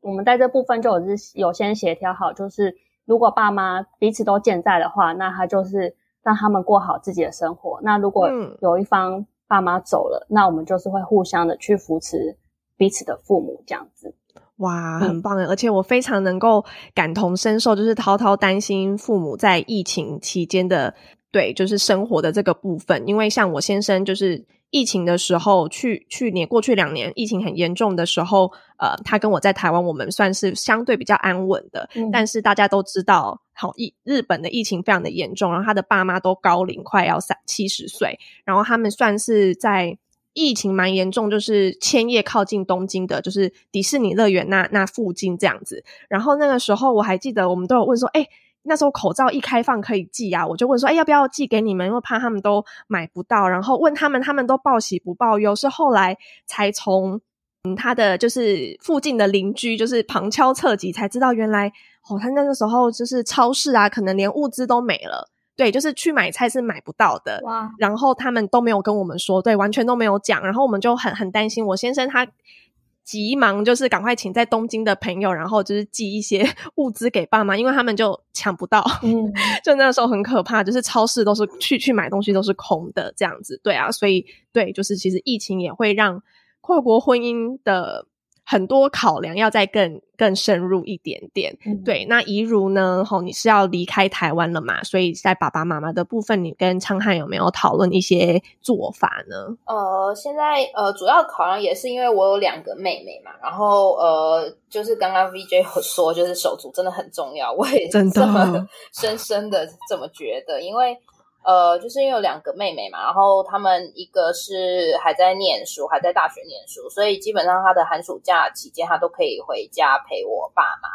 我们在这部分就有是有先协调好，就是如果爸妈彼此都健在的话，那他就是让他们过好自己的生活。那如果有一方爸妈走了，那我们就是会互相的去扶持彼此的父母这样子。哇，很棒！而且我非常能够感同身受，就是涛涛担心父母在疫情期间的对，就是生活的这个部分。因为像我先生，就是疫情的时候，去去年过去两年疫情很严重的时候，呃，他跟我在台湾，我们算是相对比较安稳的。但是大家都知道，好疫日本的疫情非常的严重，然后他的爸妈都高龄，快要三七十岁，然后他们算是在。疫情蛮严重，就是千叶靠近东京的，就是迪士尼乐园那那附近这样子。然后那个时候我还记得，我们都有问说，哎，那时候口罩一开放可以寄啊，我就问说，哎，要不要寄给你们？因为怕他们都买不到。然后问他们，他们都报喜不报忧。是后来才从嗯他的就是附近的邻居，就是旁敲侧击才知道，原来哦，他那个时候就是超市啊，可能连物资都没了。对，就是去买菜是买不到的，哇！然后他们都没有跟我们说，对，完全都没有讲，然后我们就很很担心。我先生他急忙就是赶快请在东京的朋友，然后就是寄一些 [LAUGHS] 物资给爸妈，因为他们就抢不到，嗯，[LAUGHS] 就那个时候很可怕，就是超市都是去去买东西都是空的这样子，对啊，所以对，就是其实疫情也会让跨国婚姻的。很多考量要再更更深入一点点，对。那怡如呢？吼，你是要离开台湾了嘛？所以在爸爸妈妈的部分，你跟昌汉有没有讨论一些做法呢？呃，现在呃，主要考量也是因为我有两个妹妹嘛，然后呃，就是刚刚 VJ 有说，就是手足真的很重要，我也真的深深的这么觉得，因为。呃，就是因为有两个妹妹嘛，然后他们一个是还在念书，还在大学念书，所以基本上他的寒暑假期间，他都可以回家陪我爸妈。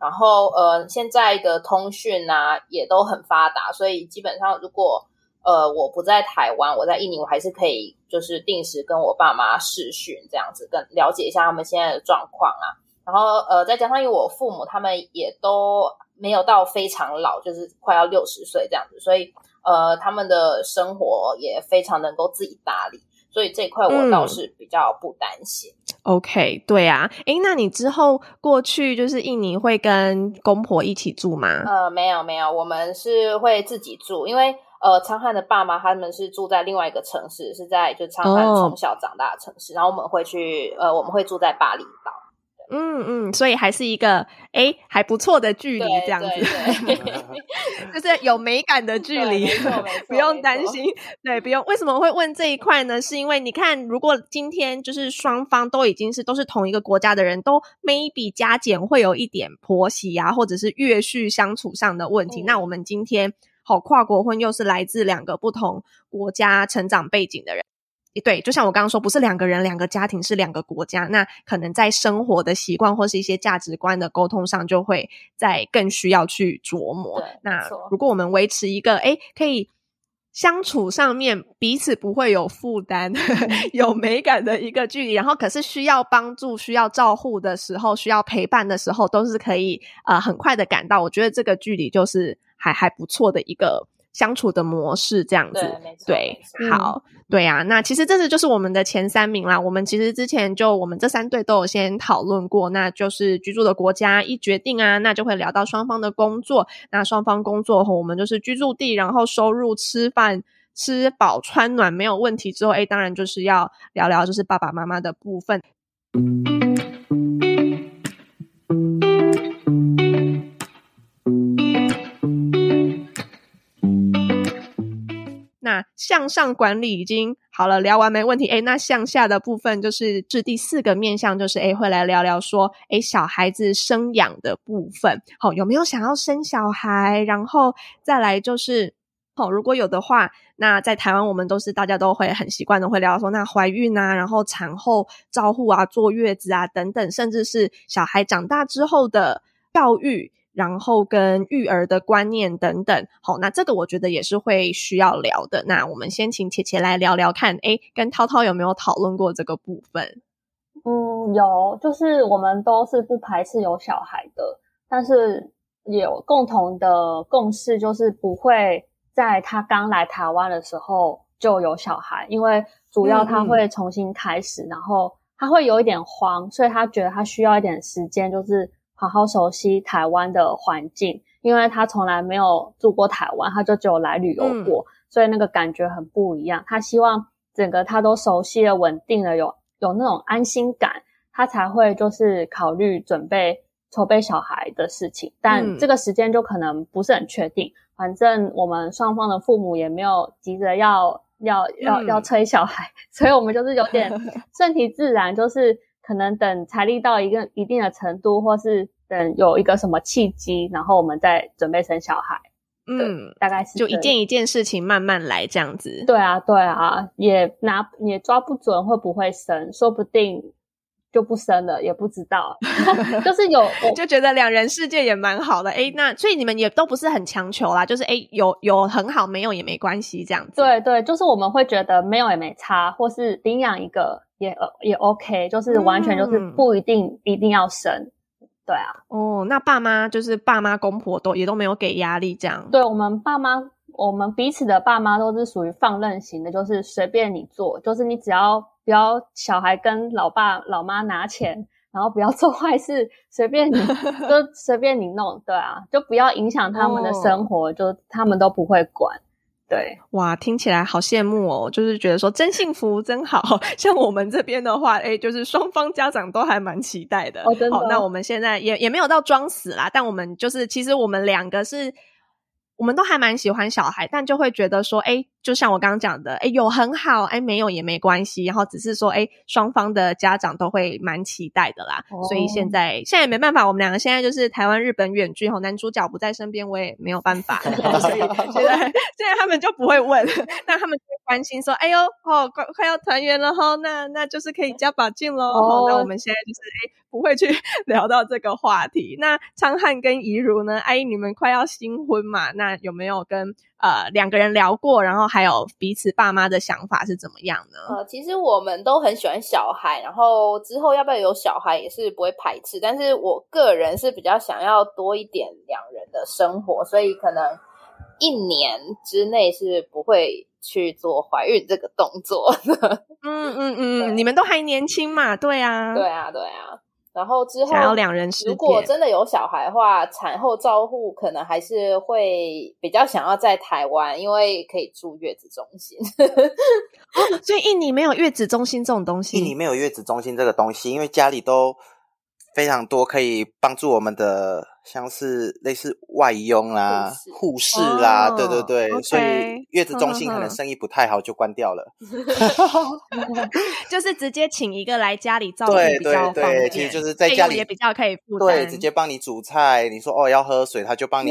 然后呃，现在的通讯啊也都很发达，所以基本上如果呃我不在台湾，我在印尼，我还是可以就是定时跟我爸妈视讯这样子，跟了解一下他们现在的状况啊。然后呃，再加上因为我父母他们也都没有到非常老，就是快要六十岁这样子，所以。呃，他们的生活也非常能够自己打理，所以这块我倒是比较不担心。OK，对啊，诶，那你之后过去就是印尼会跟公婆一起住吗？呃，没有没有，我们是会自己住，因为呃，昌汉的爸妈他们是住在另外一个城市，是在就昌汉从小长大的城市，然后我们会去呃，我们会住在巴厘岛。嗯嗯，所以还是一个哎还不错的距离，这样子，[LAUGHS] [LAUGHS] 就是有美感的距离，不用担心。对，不用。为什么会问这一块呢？是因为你看，如果今天就是双方都已经是都是同一个国家的人，都 maybe 加减会有一点婆媳啊，或者是越续相处上的问题。那我们今天好跨国婚，又是来自两个不同国家成长背景的人。对，就像我刚刚说，不是两个人、两个家庭，是两个国家。那可能在生活的习惯或是一些价值观的沟通上，就会在更需要去琢磨。那如果我们维持一个哎，可以相处上面彼此不会有负担、[LAUGHS] 有美感的一个距离，然后可是需要帮助、需要照护的时候、需要陪伴的时候，都是可以呃很快的赶到。我觉得这个距离就是还还不错的一个。相处的模式这样子，对，好，对啊，那其实这是就是我们的前三名啦。我们其实之前就我们这三队都有先讨论过，那就是居住的国家一决定啊，那就会聊到双方的工作。那双方工作后，我们就是居住地，然后收入、吃饭、吃饱穿暖没有问题之后，哎，当然就是要聊聊就是爸爸妈妈的部分。向上管理已经好了，聊完没问题。哎，那向下的部分就是至第四个面向，就是哎，会来聊聊说，哎，小孩子生养的部分，好，有没有想要生小孩？然后再来就是，好，如果有的话，那在台湾我们都是大家都会很习惯的会聊说，那怀孕啊，然后产后照护啊，坐月子啊等等，甚至是小孩长大之后的教育。然后跟育儿的观念等等，好，那这个我觉得也是会需要聊的。那我们先请切切来聊聊看，哎，跟涛涛有没有讨论过这个部分？嗯，有，就是我们都是不排斥有小孩的，但是有共同的共识，就是不会。在他刚来台湾的时候就有小孩，因为主要他会重新开始，然后他会有一点慌，所以他觉得他需要一点时间，就是好好熟悉台湾的环境，因为他从来没有住过台湾，他就只有来旅游过，所以那个感觉很不一样。他希望整个他都熟悉了、稳定了，有有那种安心感，他才会就是考虑准备筹备小孩的事情，但这个时间就可能不是很确定。反正我们双方的父母也没有急着要要要要催小孩，[LAUGHS] 所以我们就是有点 [LAUGHS] 顺其自然，就是可能等财力到一个一定的程度，或是等有一个什么契机，然后我们再准备生小孩。嗯，大概是就一件一件事情慢慢来这样子。对啊，对啊，也拿也抓不准会不会生，说不定。就不生了，也不知道，[LAUGHS] 就是有我，就觉得两人世界也蛮好的。哎，那所以你们也都不是很强求啦，就是哎，有有很好，没有也没关系这样子。对对，就是我们会觉得没有也没差，或是领养一个也也 OK，就是完全就是不一定一定要生。对啊，哦，那爸妈就是爸妈公婆都也都没有给压力这样。对我们爸妈，我们彼此的爸妈都是属于放任型的，就是随便你做，就是你只要。不要小孩跟老爸老妈拿钱，然后不要做坏事，随便你，[LAUGHS] 就随便你弄，对啊，就不要影响他们的生活，就他们都不会管。对，哇，听起来好羡慕哦，就是觉得说真幸福，真好。[LAUGHS] 像我们这边的话，哎，就是双方家长都还蛮期待的。哦，真的。那我们现在也也没有到装死啦，但我们就是其实我们两个是。我们都还蛮喜欢小孩，但就会觉得说，哎，就像我刚刚讲的，哎，有很好，哎，没有也没关系，然后只是说，哎，双方的家长都会蛮期待的啦。所以现在现在也没办法，我们两个现在就是台湾日本远距，吼，男主角不在身边，我也没有办法。[LAUGHS] 所以现在现在他们就不会问，那他们就关心说，哎呦，哦，快快要团圆了哈，那那就是可以加把劲喽。那我们现在就是哎。不会去 [LAUGHS] 聊到这个话题。那昌汉跟怡如呢？哎，你们快要新婚嘛？那有没有跟呃两个人聊过？然后还有彼此爸妈的想法是怎么样呢？呃，其实我们都很喜欢小孩，然后之后要不要有小孩也是不会排斥。但是我个人是比较想要多一点两人的生活，所以可能一年之内是不会去做怀孕这个动作的。嗯嗯嗯，你们都还年轻嘛？对啊，对啊，对啊。然后之后，要两人世界。如果真的有小孩的话，产后照护可能还是会比较想要在台湾，因为可以住月子中心。所以印尼没有月子中心这种东西。印尼没有月子中心这个东西，因为家里都。非常多可以帮助我们的，像是类似外佣啦、护士啦，对对对，所以月子中心可能 [LAUGHS] 生意不太好，就关掉了。[LAUGHS] 就是直接请一个来家里照顾比较方便，其实就是在家里也比较可以负担。对，直接帮你煮菜，你说哦要喝水，他就帮你，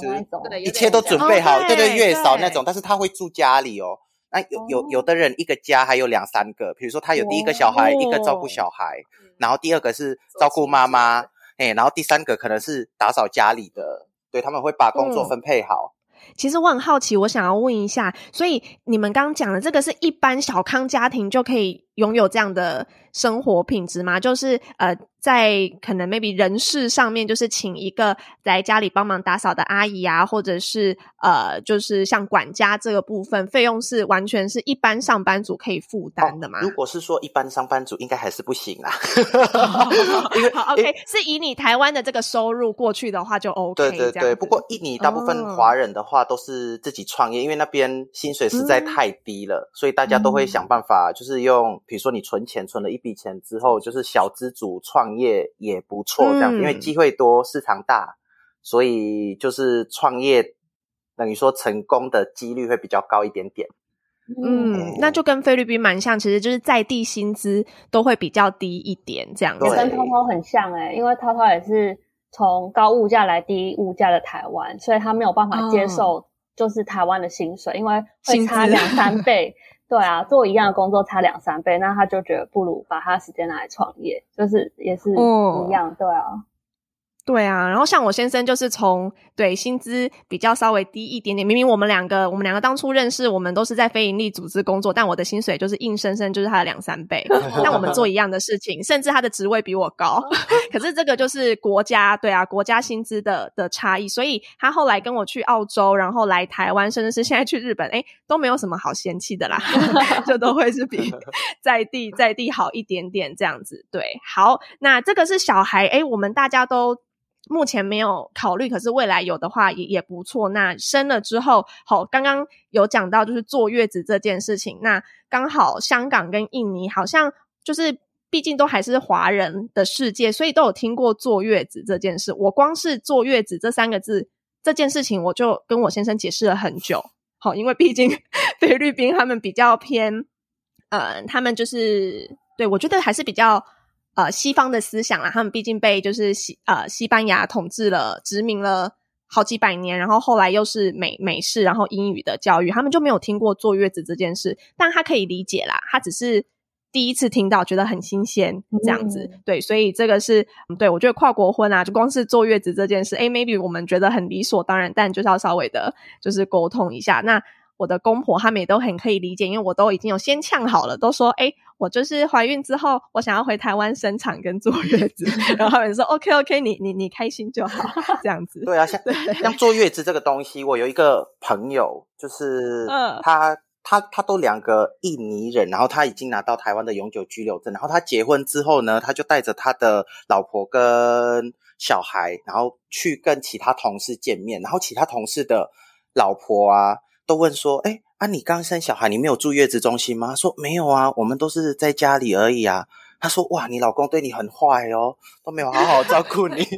就是一切都准备好。对对，月嫂那种，但是他会住家里哦。那有有有的人一个家还有两三个，比如说他有第一个小孩，一个照顾小孩。然后第二个是照顾妈妈，哎，然后第三个可能是打扫家里的，对他们会把工作分配好。其实我很好奇，我想要问一下，所以你们刚讲的这个是一般小康家庭就可以拥有这样的生活品质吗？就是呃。在可能 maybe 人事上面，就是请一个来家里帮忙打扫的阿姨啊，或者是呃，就是像管家这个部分，费用是完全是一般上班族可以负担的吗？如果是说一般上班族，应该还是不行啦。[LAUGHS] 好，OK，是以你台湾的这个收入过去的话就 OK。对对对，不过印尼大部分华人的话都是自己创业，因为那边薪水实在太低了，所以大家都会想办法，就是用比如说你存钱存了一笔钱之后，就是小资主创。业也不错，这样，因为机会多，市场大，所以就是创业等于说成功的几率会比较高一点点。嗯，那就跟菲律宾蛮像，其实就是在地薪资都会比较低一点，这样。跟涛涛很像哎，因为涛涛也是从高物价来低物价的台湾，所以他没有办法接受就是台湾的薪水，因为会差两三 [LAUGHS] 倍。对啊，做一样的工作差两三倍，那他就觉得不如把他时间拿来创业，就是也是一样，对啊。对啊，然后像我先生就是从对薪资比较稍微低一点点，明明我们两个我们两个当初认识，我们都是在非营利组织工作，但我的薪水就是硬生生就是他的两三倍，但我们做一样的事情，甚至他的职位比我高，[LAUGHS] 可是这个就是国家对啊国家薪资的的差异，所以他后来跟我去澳洲，然后来台湾，甚至是现在去日本，哎，都没有什么好嫌弃的啦，[LAUGHS] 就都会是比 [LAUGHS] 在地在地好一点点这样子。对，好，那这个是小孩，哎，我们大家都。目前没有考虑，可是未来有的话也也不错。那生了之后，好，刚刚有讲到就是坐月子这件事情。那刚好香港跟印尼好像就是，毕竟都还是华人的世界，所以都有听过坐月子这件事。我光是坐月子这三个字这件事情，我就跟我先生解释了很久。好，因为毕竟 [LAUGHS] 菲律宾他们比较偏，呃，他们就是对我觉得还是比较。呃，西方的思想啦，他们毕竟被就是西呃西班牙统治了，殖民了好几百年，然后后来又是美美式，然后英语的教育，他们就没有听过坐月子这件事，但他可以理解啦，他只是第一次听到，觉得很新鲜这样子，对，所以这个是对我觉得跨国婚啊，就光是坐月子这件事，哎，maybe 我们觉得很理所当然，但就是要稍微的，就是沟通一下。那我的公婆他们也都很可以理解，因为我都已经有先呛好了，都说哎。我就是怀孕之后，我想要回台湾生产跟坐月子，[LAUGHS] 然后他们说 OK OK，你你你开心就好，这样子。对啊，像 [LAUGHS] 像坐月子这个东西，我有一个朋友，就是他他他都两个印尼人，然后他已经拿到台湾的永久居留证，然后他结婚之后呢，他就带着他的老婆跟小孩，然后去跟其他同事见面，然后其他同事的老婆啊，都问说，哎。啊，你刚生小孩，你没有住月子中心吗？说没有啊，我们都是在家里而已啊。他说哇，你老公对你很坏哦，都没有好好照顾你。[LAUGHS]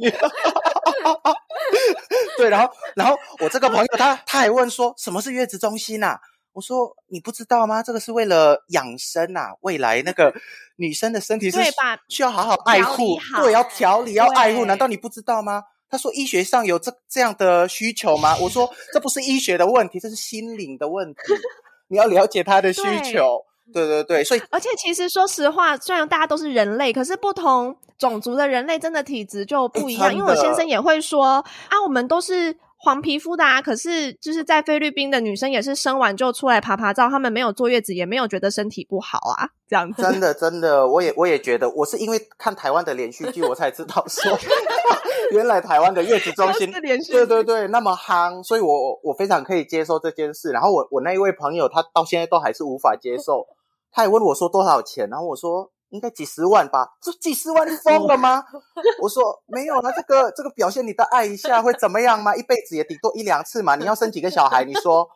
对，然后，然后我这个朋友他他还问说，什么是月子中心呐？我说你不知道吗？这个是为了养生啊，未来那个女生的身体是需要好好爱护，对，要调理，要爱护，难道你不知道吗？他说：“医学上有这这样的需求吗？”我说：“这不是医学的问题，这是心灵的问题。你要了解他的需求。”对对对，所以而且其实说实话，虽然大家都是人类，可是不同种族的人类真的体质就不一样。因为我先生也会说：“啊，我们都是。”黄皮肤的啊，可是就是在菲律宾的女生也是生完就出来爬爬照，她们没有坐月子，也没有觉得身体不好啊，这样子。真的真的，我也我也觉得，我是因为看台湾的连续剧，我才知道说，[LAUGHS] 原来台湾的月子中心，[LAUGHS] 对对对，那么夯，所以我我非常可以接受这件事。然后我我那一位朋友，他到现在都还是无法接受，他也问我说多少钱，然后我说。应该几十万吧？这几十万疯了吗？[LAUGHS] 我说没有了，这个这个表现你的爱一下会怎么样吗？一辈子也顶多一两次嘛。你要生几个小孩？你说，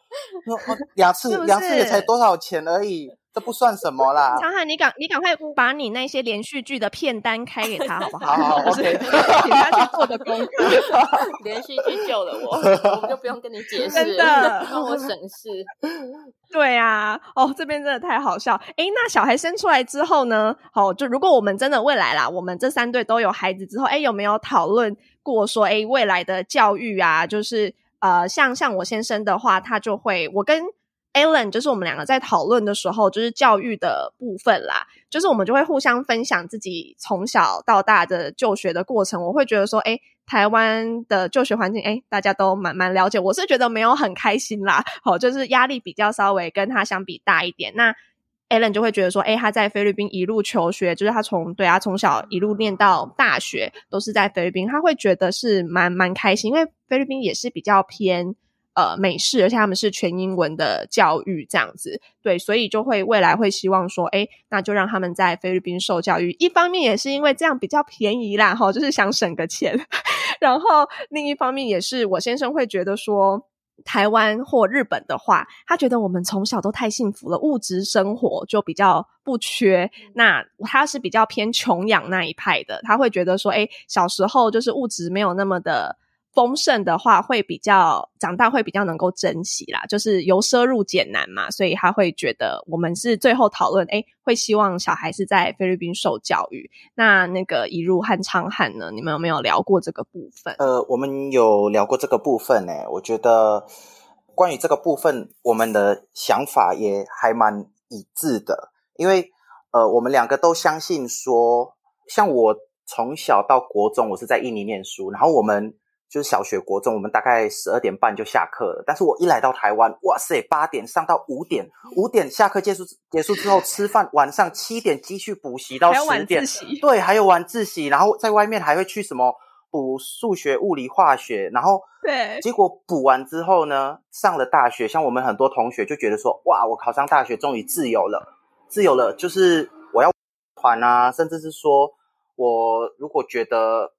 [LAUGHS] 两次两次也才多少钱而已。这不算什么啦，长海，你赶你赶快把你那些连续剧的片单开给他 [LAUGHS] 好不好？好，OK，请他去做的功课。连续剧救了我，我们就不用跟你解释，[LAUGHS] 真的让我省事。对啊，哦，这边真的太好笑。哎，那小孩生出来之后呢？好，就如果我们真的未来啦，我们这三对都有孩子之后，哎，有没有讨论过说，哎，未来的教育啊，就是呃，像像我先生的话，他就会我跟。Alan 就是我们两个在讨论的时候，就是教育的部分啦，就是我们就会互相分享自己从小到大的就学的过程。我会觉得说，哎，台湾的就学环境，哎，大家都蛮蛮了解。我是觉得没有很开心啦，好，就是压力比较稍微跟他相比大一点。那 Alan 就会觉得说，哎，他在菲律宾一路求学，就是他从对啊从小一路念到大学都是在菲律宾，他会觉得是蛮蛮开心，因为菲律宾也是比较偏。呃，美式，而且他们是全英文的教育这样子，对，所以就会未来会希望说，哎，那就让他们在菲律宾受教育。一方面也是因为这样比较便宜啦，哈，就是想省个钱。[LAUGHS] 然后另一方面也是我先生会觉得说，台湾或日本的话，他觉得我们从小都太幸福了，物质生活就比较不缺。那他是比较偏穷养那一派的，他会觉得说，哎，小时候就是物质没有那么的。丰盛的话，会比较长大会比较能够珍惜啦，就是由奢入俭难嘛，所以他会觉得我们是最后讨论，哎，会希望小孩是在菲律宾受教育。那那个一入和昌汉呢，你们有没有聊过这个部分？呃，我们有聊过这个部分呢。我觉得关于这个部分，我们的想法也还蛮一致的，因为呃，我们两个都相信说，像我。从小到国中，我是在印尼念书，然后我们就是小学、国中，我们大概十二点半就下课了。但是我一来到台湾，哇塞，八点上到五点，五点下课结束结束之后吃饭，晚上七点继续补习到十点，对，还有晚自习，然后在外面还会去什么补数学、物理、化学，然后对，结果补完之后呢，上了大学，像我们很多同学就觉得说，哇，我考上大学终于自由了，自由了，就是我要团啊，甚至是说。我如果觉得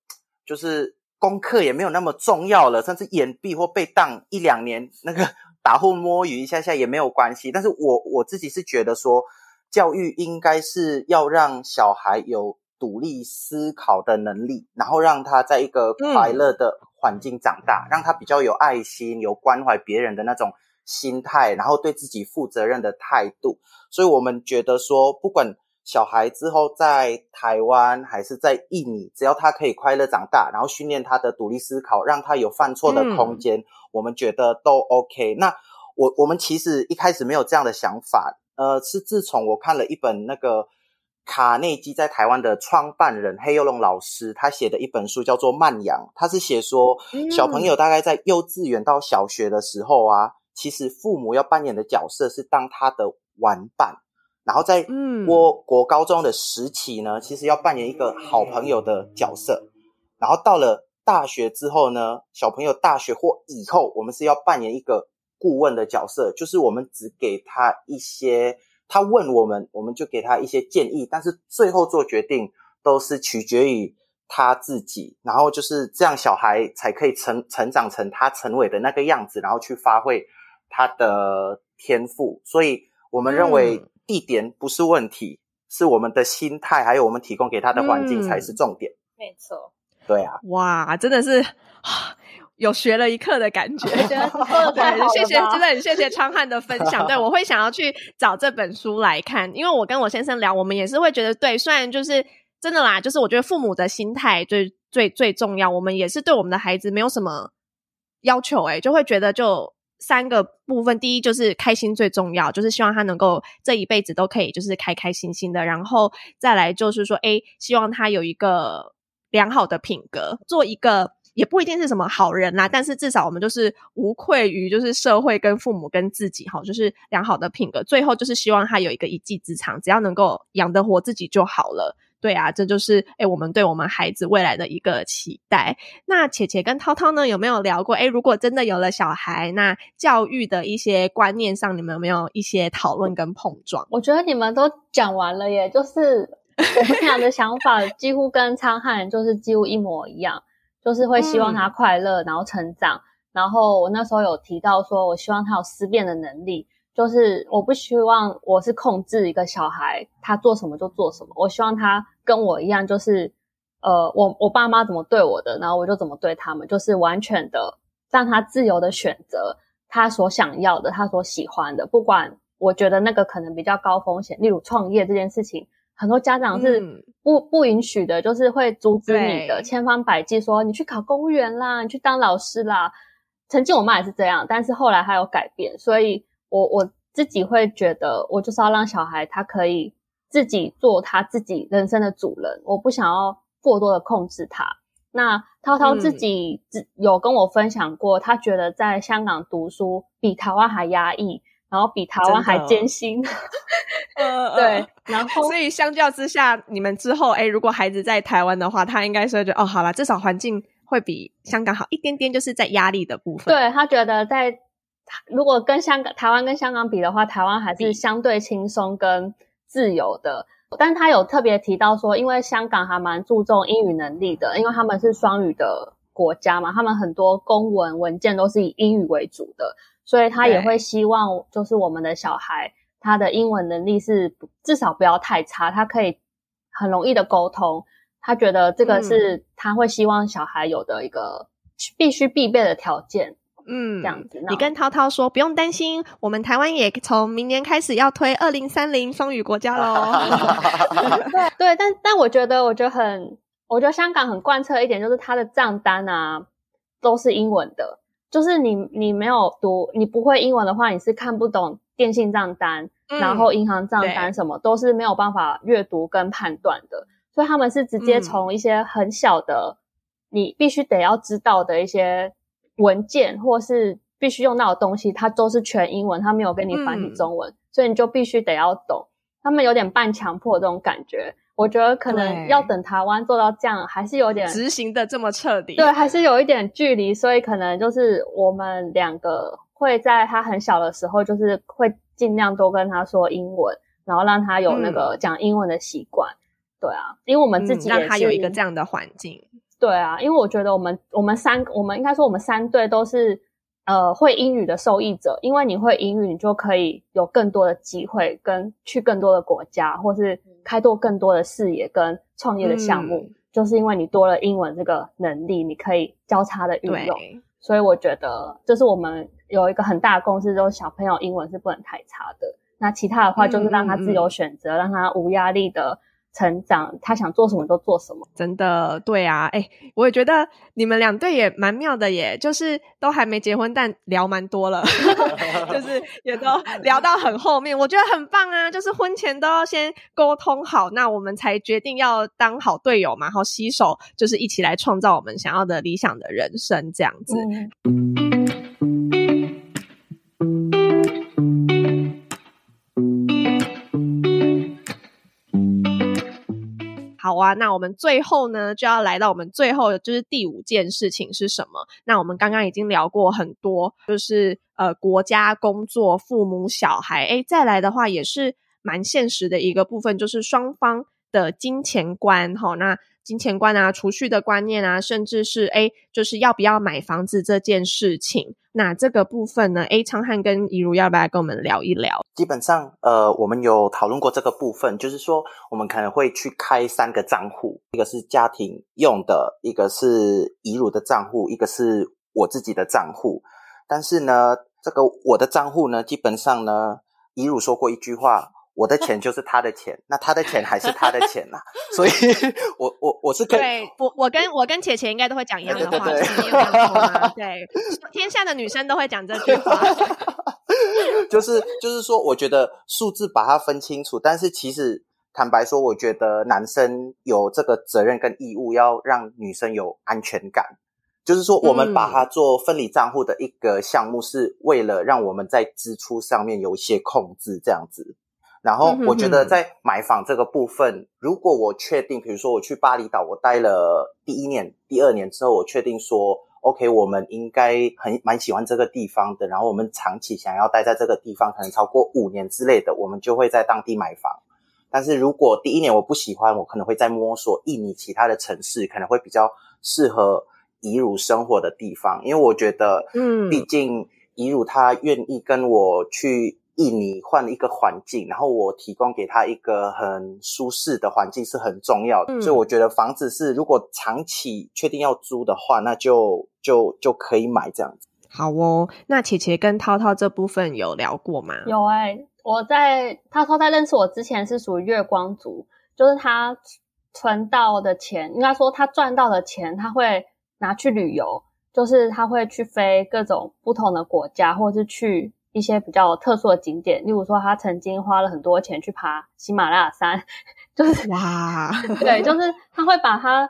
就是功课也没有那么重要了，甚至掩蔽或被当一两年，那个打混摸鱼一下下也没有关系。但是我我自己是觉得说，教育应该是要让小孩有独立思考的能力，然后让他在一个快乐的环境长大，让他比较有爱心、有关怀别人的那种心态，然后对自己负责任的态度。所以我们觉得说，不管。小孩之后在台湾还是在印尼，只要他可以快乐长大，然后训练他的独立思考，让他有犯错的空间，我们觉得都 OK。那我我们其实一开始没有这样的想法，呃，是自从我看了一本那个卡内基在台湾的创办人黑幼龙老师他写的一本书，叫做《慢养》，他是写说小朋友大概在幼稚园到小学的时候啊，其实父母要扮演的角色是当他的玩伴。然后在我国高中的时期呢，其实要扮演一个好朋友的角色。然后到了大学之后呢，小朋友大学或以后，我们是要扮演一个顾问的角色，就是我们只给他一些，他问我们，我们就给他一些建议，但是最后做决定都是取决于他自己。然后就是这样，小孩才可以成成长成他成为的那个样子，然后去发挥他的天赋。所以我们认为。地点不是问题，是我们的心态，还有我们提供给他的环境才是重点。没错，对啊，哇，真的是 [SIGHS] 有学了一课的感觉。[LAUGHS] 对，谢谢，真的很谢谢昌汉的分享。[LAUGHS] 对我会想要去找这本书来看，因为我跟我先生聊，我们也是会觉得，对，虽然就是真的啦，就是我觉得父母的心态最最最重要，我们也是对我们的孩子没有什么要求，哎，就会觉得就。三个部分，第一就是开心最重要，就是希望他能够这一辈子都可以就是开开心心的，然后再来就是说，哎，希望他有一个良好的品格，做一个也不一定是什么好人啦，但是至少我们就是无愧于就是社会跟父母跟自己哈，就是良好的品格。最后就是希望他有一个一技之长，只要能够养得活自己就好了。对啊，这就是哎，我们对我们孩子未来的一个期待。那且且跟涛涛呢，有没有聊过？哎，如果真的有了小孩，那教育的一些观念上，你们有没有一些讨论跟碰撞？我觉得你们都讲完了耶，就是我们俩的想法 [LAUGHS] 几乎跟昌汉就是几乎一模一样，就是会希望他快乐，然后成长。然后我那时候有提到说，我希望他有思辨的能力。就是我不希望我是控制一个小孩，他做什么就做什么。我希望他跟我一样，就是呃，我我爸妈怎么对我的，然后我就怎么对他们，就是完全的让他自由的选择他所想要的，他所喜欢的。不管我觉得那个可能比较高风险，例如创业这件事情，很多家长是不不允许的，就是会阻止你的，千方百计说你去考公务员啦，你去当老师啦。曾经我妈也是这样，但是后来她有改变，所以。我我自己会觉得，我就是要让小孩他可以自己做他自己人生的主人，我不想要过多的控制他。那涛涛自己有跟我分享过，他觉得在香港读书比台湾还压抑，然后比台湾还艰辛。[LAUGHS] [LAUGHS] 对，然后所以相较之下，你们之后哎，如果孩子在台湾的话，他应该是觉得哦，好了，至少环境会比香港好一点点，就是在压力的部分。对他觉得在。如果跟香港、台湾跟香港比的话，台湾还是相对轻松跟自由的。但他有特别提到说，因为香港还蛮注重英语能力的，因为他们是双语的国家嘛，他们很多公文文件都是以英语为主的，所以他也会希望，就是我们的小孩他的英文能力是至少不要太差，他可以很容易的沟通。他觉得这个是他会希望小孩有的一个必须必备的条件。嗯，这样子。你跟涛涛说不用担心，我们台湾也从明年开始要推二零三零双语国家喽。[LAUGHS] 对对，但但我觉得，我觉得很，我觉得香港很贯彻一点，就是它的账单啊都是英文的，就是你你没有读，你不会英文的话，你是看不懂电信账单，然后银行账单什么都是没有办法阅读跟判断的。所以他们是直接从一些很小的，你必须得要知道的一些文件或是必须用到的东西，它都是全英文，它没有跟你繁体中文，所以你就必须得要懂。他们有点半强迫这种感觉，我觉得可能要等台湾做到这样，还是有点执行的这么彻底，对，还是有一点距离，所以可能就是我们两个会在他很小的时候，就是会尽量多跟他说英文，然后让他有那个讲英文的习惯。对啊，因为我们自己让他有一个这样的环境。对啊，因为我觉得我们我们三我们应该说我们三队都是呃会英语的受益者，因为你会英语，你就可以有更多的机会跟去更多的国家，或是开拓更多的视野跟创业的项目，就是因为你多了英文这个能力，你可以交叉的运用。所以我觉得这是我们有一个很大的共识，就是小朋友英文是不能太差的。那其他的话就是让他自由选择，让他无压力的。成长，他想做什么就做什么，真的对啊，哎，我也觉得你们两队也蛮妙的耶，就是都还没结婚，但聊蛮多了，[LAUGHS] 就是也都聊到很后面，我觉得很棒啊，就是婚前都要先沟通好，那我们才决定要当好队友嘛，然后携手就是一起来创造我们想要的理想的人生，这样子。好啊，那我们最后呢就要来到我们最后的就是第五件事情是什么？那我们刚刚已经聊过很多，就是呃国家、工作、父母、小孩，诶再来的话也是蛮现实的一个部分，就是双方的金钱观，哈，那。金钱观啊，储蓄的观念啊，甚至是哎，就是要不要买房子这件事情。那这个部分呢，A 昌汉跟怡如要不要跟我们聊一聊？基本上，呃，我们有讨论过这个部分，就是说，我们可能会去开三个账户，一个是家庭用的，一个是怡如的账户，一个是我自己的账户。但是呢，这个我的账户呢，基本上呢，怡如说过一句话。我的钱就是他的钱，那他的钱还是他的钱呐，[LAUGHS] 所以，我我我是对，我我跟我跟姐姐应该都会讲一样的话，对对，天下的女生都会讲这句话，[LAUGHS] 就是就是说，我觉得数字把它分清楚，但是其实坦白说，我觉得男生有这个责任跟义务，要让女生有安全感，就是说，我们把它做分离账户的一个项目，是为了让我们在支出上面有一些控制，这样子。然后我觉得在买房这个部分，如果我确定，比如说我去巴厘岛，我待了第一年、第二年之后，我确定说，OK，我们应该很蛮喜欢这个地方的，然后我们长期想要待在这个地方，可能超过五年之类的，我们就会在当地买房。但是如果第一年我不喜欢，我可能会再摸索印尼其他的城市，可能会比较适合怡如生活的地方，因为我觉得，嗯，毕竟怡乳他愿意跟我去。印尼换一个环境，然后我提供给他一个很舒适的环境是很重要的，所以我觉得房子是如果长期确定要租的话，那就就就可以买这样子。好哦，那琪琪跟涛涛这部分有聊过吗？有哎，我在涛涛在认识我之前是属于月光族，就是他存到的钱，应该说他赚到的钱，他会拿去旅游，就是他会去飞各种不同的国家，或是去。一些比较特殊的景点，例如说，他曾经花了很多钱去爬喜马拉雅山，就是哇，对，就是他会把他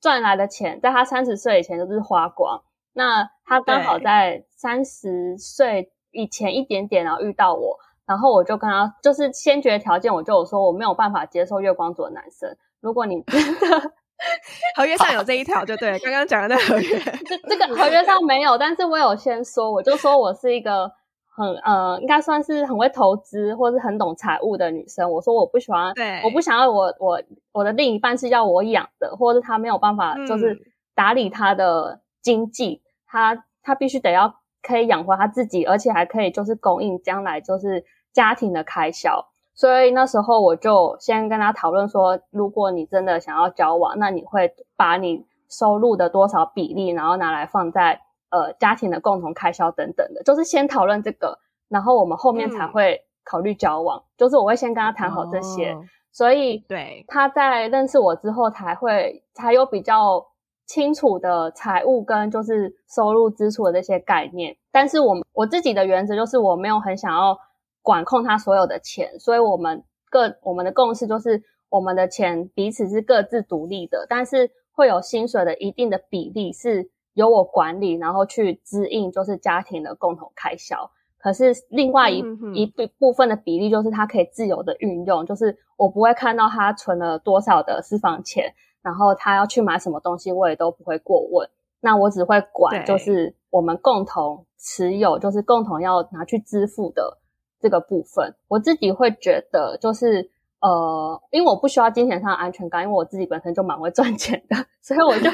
赚来的钱，在他三十岁以前就是花光。那他刚好在三十岁以前一点点，然后遇到我，然后我就跟他就是先决条件，我就有说我没有办法接受月光族的男生。如果你真的 [LAUGHS] 合约上有这一条，就对，刚刚讲的那合约，[LAUGHS] 这这个合约上没有，但是我有先说，我就说我是一个。很呃，应该算是很会投资或是很懂财务的女生。我说我不喜欢，对，我不想要我我我的另一半是要我养的，或者他没有办法就是打理他的经济，他他必须得要可以养活他自己，而且还可以就是供应将来就是家庭的开销。所以那时候我就先跟他讨论说，如果你真的想要交往，那你会把你收入的多少比例，然后拿来放在。呃，家庭的共同开销等等的，就是先讨论这个，然后我们后面才会考虑交往。就是我会先跟他谈好这些，所以对他在认识我之后，才会才有比较清楚的财务跟就是收入支出的这些概念。但是我我自己的原则就是我没有很想要管控他所有的钱，所以我们各我们的共识就是。我们的钱彼此是各自独立的，但是会有薪水的一定的比例是由我管理，然后去支应就是家庭的共同开销。可是另外一一部部分的比例就是他可以自由的运用，就是我不会看到他存了多少的私房钱，然后他要去买什么东西，我也都不会过问。那我只会管，就是我们共同持有，就是共同要拿去支付的这个部分。我自己会觉得，就是呃，因为我不需要金钱上的安全感，因为我自己本身就蛮会赚钱的，[LAUGHS] 所以我就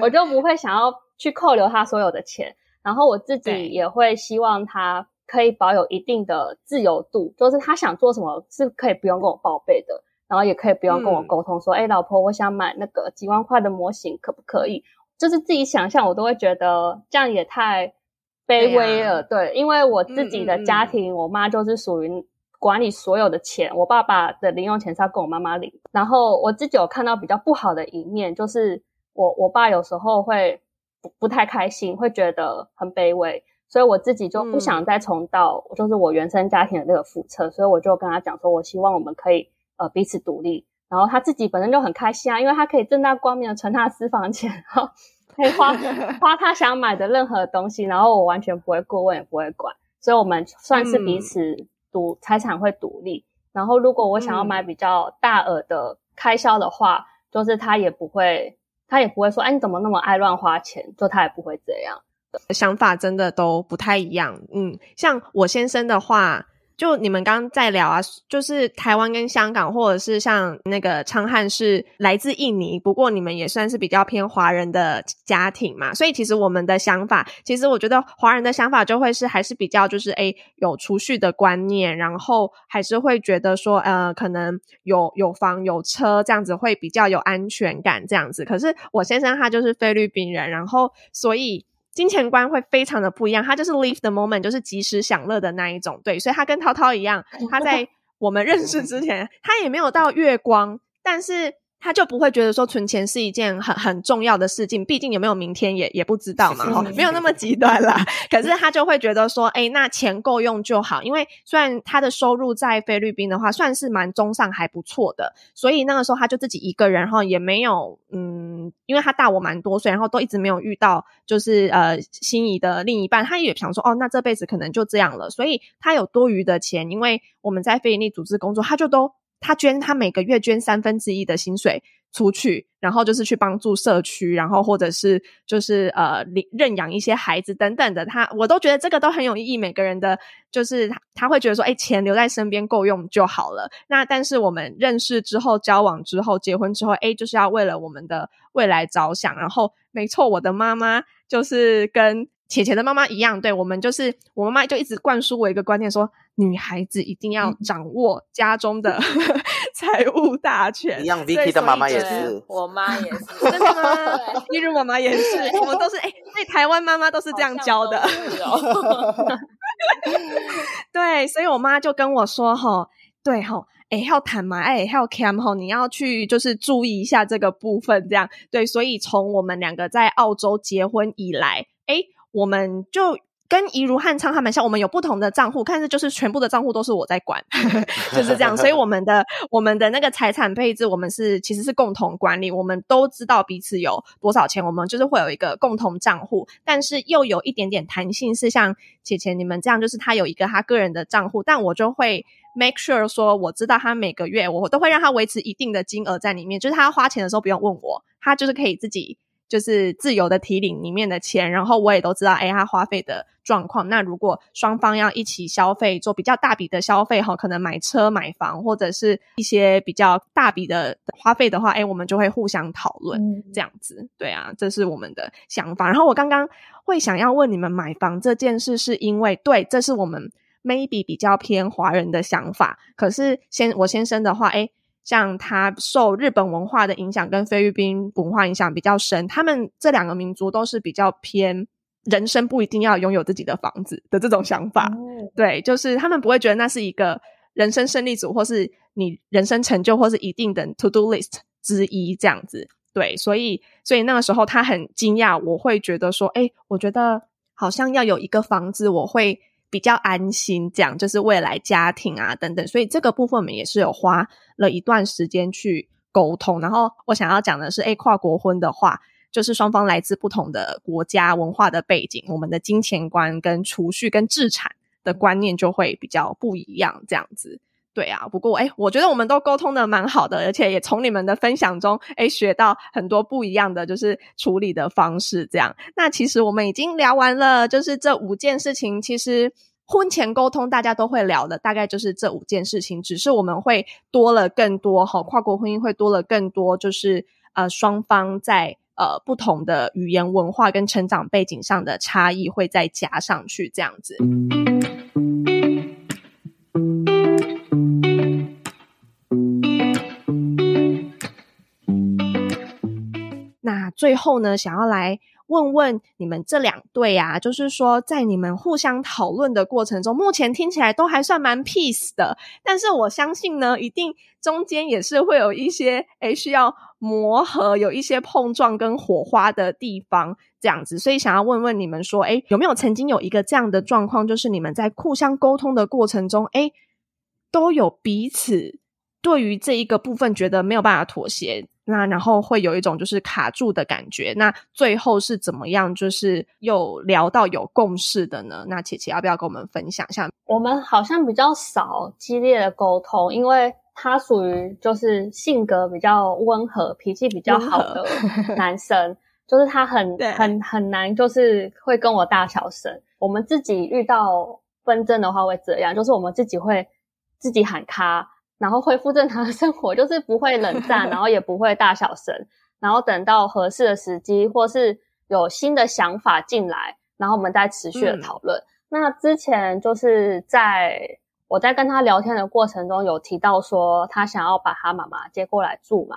我就不会想要去扣留他所有的钱。然后我自己也会希望他可以保有一定的自由度，就是他想做什么是可以不用跟我报备的，然后也可以不用跟我沟通说，哎，老婆，我想买那个几万块的模型，可不可以？就是自己想象，我都会觉得这样也太卑微了。对，因为我自己的家庭，我妈就是属于管理所有的钱，我爸爸的零用钱是要跟我妈妈领。然后我自己有看到比较不好的一面，就是我我爸有时候会不不太开心，会觉得很卑微，所以我自己就不想再重蹈就是我原生家庭的那个覆辙，所以我就跟他讲说，我希望我们可以呃彼此独立。然后他自己本身就很开心啊，因为他可以正大光明的存他的私房钱，哈，可以花 [LAUGHS] 花他想买的任何东西，然后我完全不会过问，也不会管，所以我们算是彼此独财产会独立。然后如果我想要买比较大额的开销的话，就是他也不会，他也不会说，哎，你怎么那么爱乱花钱？就他也不会这样。想法真的都不太一样。嗯，像我先生的话。就你们刚刚在聊啊，就是台湾跟香港，或者是像那个昌汉是来自印尼，不过你们也算是比较偏华人的家庭嘛，所以其实我们的想法，其实我觉得华人的想法就会是还是比较就是诶有储蓄的观念，然后还是会觉得说呃可能有有房有车这样子会比较有安全感这样子。可是我先生他就是菲律宾人，然后所以。金钱观会非常的不一样，他就是 live the moment，就是及时享乐的那一种，对，所以他跟涛涛一样，他在我们认识之前，他也没有到月光，但是。他就不会觉得说存钱是一件很很重要的事情，毕竟有没有明天也也不知道嘛，哈，没有那么极端啦。可是他就会觉得说，哎，那钱够用就好。因为虽然他的收入在菲律宾的话算是蛮中上还不错的，所以那个时候他就自己一个人，哈，也没有，嗯，因为他大我蛮多岁，然后都一直没有遇到就是呃心仪的另一半，他也想说，哦，那这辈子可能就这样了。所以他有多余的钱，因为我们在非营利组织工作，他就都。他捐，他每个月捐三分之一的薪水出去，然后就是去帮助社区，然后或者是就是呃领认养一些孩子等等的。他我都觉得这个都很有意义。每个人的，就是他会觉得说，哎，钱留在身边够用就好了。那但是我们认识之后、交往之后、结婚之后，哎，就是要为了我们的未来着想。然后，没错，我的妈妈就是跟。浅浅的妈妈一样，对我们就是我妈妈就一直灌输我一个观念，说女孩子一定要掌握家中的 [LAUGHS] 财务大权。一样，Vicky 的妈妈也是，我妈也是，[LAUGHS] 真的吗？一如妈妈也是，我们都是哎，所以台湾妈妈都是这样教的。[LAUGHS] 对，所以我妈就跟我说：“哈，对哈，哎，要谈嘛，哎，要 cam 哈，你要去就是注意一下这个部分，这样对。所以从我们两个在澳洲结婚以来，哎。”我们就跟怡如汉昌他们像，我们有不同的账户，但是就是全部的账户都是我在管，[LAUGHS] 就是这样。所以我们的 [LAUGHS] 我们的那个财产配置，我们是其实是共同管理，我们都知道彼此有多少钱，我们就是会有一个共同账户，但是又有一点点弹性，是像姐姐你们这样，就是他有一个他个人的账户，但我就会 make sure 说，我知道他每个月我都会让他维持一定的金额在里面，就是他花钱的时候不用问我，他就是可以自己。就是自由的提领里面的钱，然后我也都知道，哎，他花费的状况。那如果双方要一起消费，做比较大笔的消费哈，可能买车、买房或者是一些比较大笔的花费的话，哎，我们就会互相讨论这样子。对啊，这是我们的想法。然后我刚刚会想要问你们买房这件事，是因为对，这是我们 maybe 比较偏华人的想法。可是先我先生的话，哎。像他受日本文化的影响跟菲律宾文化影响比较深，他们这两个民族都是比较偏人生不一定要拥有自己的房子的这种想法。对，就是他们不会觉得那是一个人生胜利组，或是你人生成就，或是一定的 to do list 之一这样子。对，所以所以那个时候他很惊讶，我会觉得说，哎，我觉得好像要有一个房子，我会比较安心，这样就是未来家庭啊等等。所以这个部分我们也是有花了一段时间去沟通。然后我想要讲的是，哎，跨国婚的话，就是双方来自不同的国家文化的背景，我们的金钱观跟储蓄跟置产的观念就会比较不一样，这样子。对啊，不过哎，我觉得我们都沟通的蛮好的，而且也从你们的分享中哎学到很多不一样的就是处理的方式。这样，那其实我们已经聊完了，就是这五件事情。其实婚前沟通大家都会聊的，大概就是这五件事情，只是我们会多了更多哈，跨国婚姻会多了更多，就是呃双方在呃不同的语言文化跟成长背景上的差异会再加上去这样子。最后呢，想要来问问你们这两对啊，就是说，在你们互相讨论的过程中，目前听起来都还算蛮 peace 的，但是我相信呢，一定中间也是会有一些诶需要磨合，有一些碰撞跟火花的地方，这样子。所以想要问问你们说，诶有没有曾经有一个这样的状况，就是你们在互相沟通的过程中，诶都有彼此对于这一个部分觉得没有办法妥协。那然后会有一种就是卡住的感觉，那最后是怎么样？就是又聊到有共识的呢？那琪琪要不要跟我们分享一下？我们好像比较少激烈的沟通，因为他属于就是性格比较温和、脾气比较好的 [LAUGHS] 男生，就是他很很很难，就是会跟我大小声。我们自己遇到纷争的话会这样，就是我们自己会自己喊卡。然后恢复正常的生活，就是不会冷战，然后也不会大小声，然后等到合适的时机，或是有新的想法进来，然后我们再持续的讨论。那之前就是在我在跟他聊天的过程中，有提到说他想要把他妈妈接过来住嘛，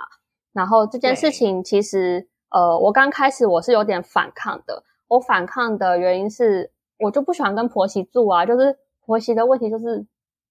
然后这件事情其实呃，我刚开始我是有点反抗的。我反抗的原因是，我就不喜欢跟婆媳住啊，就是婆媳的问题就是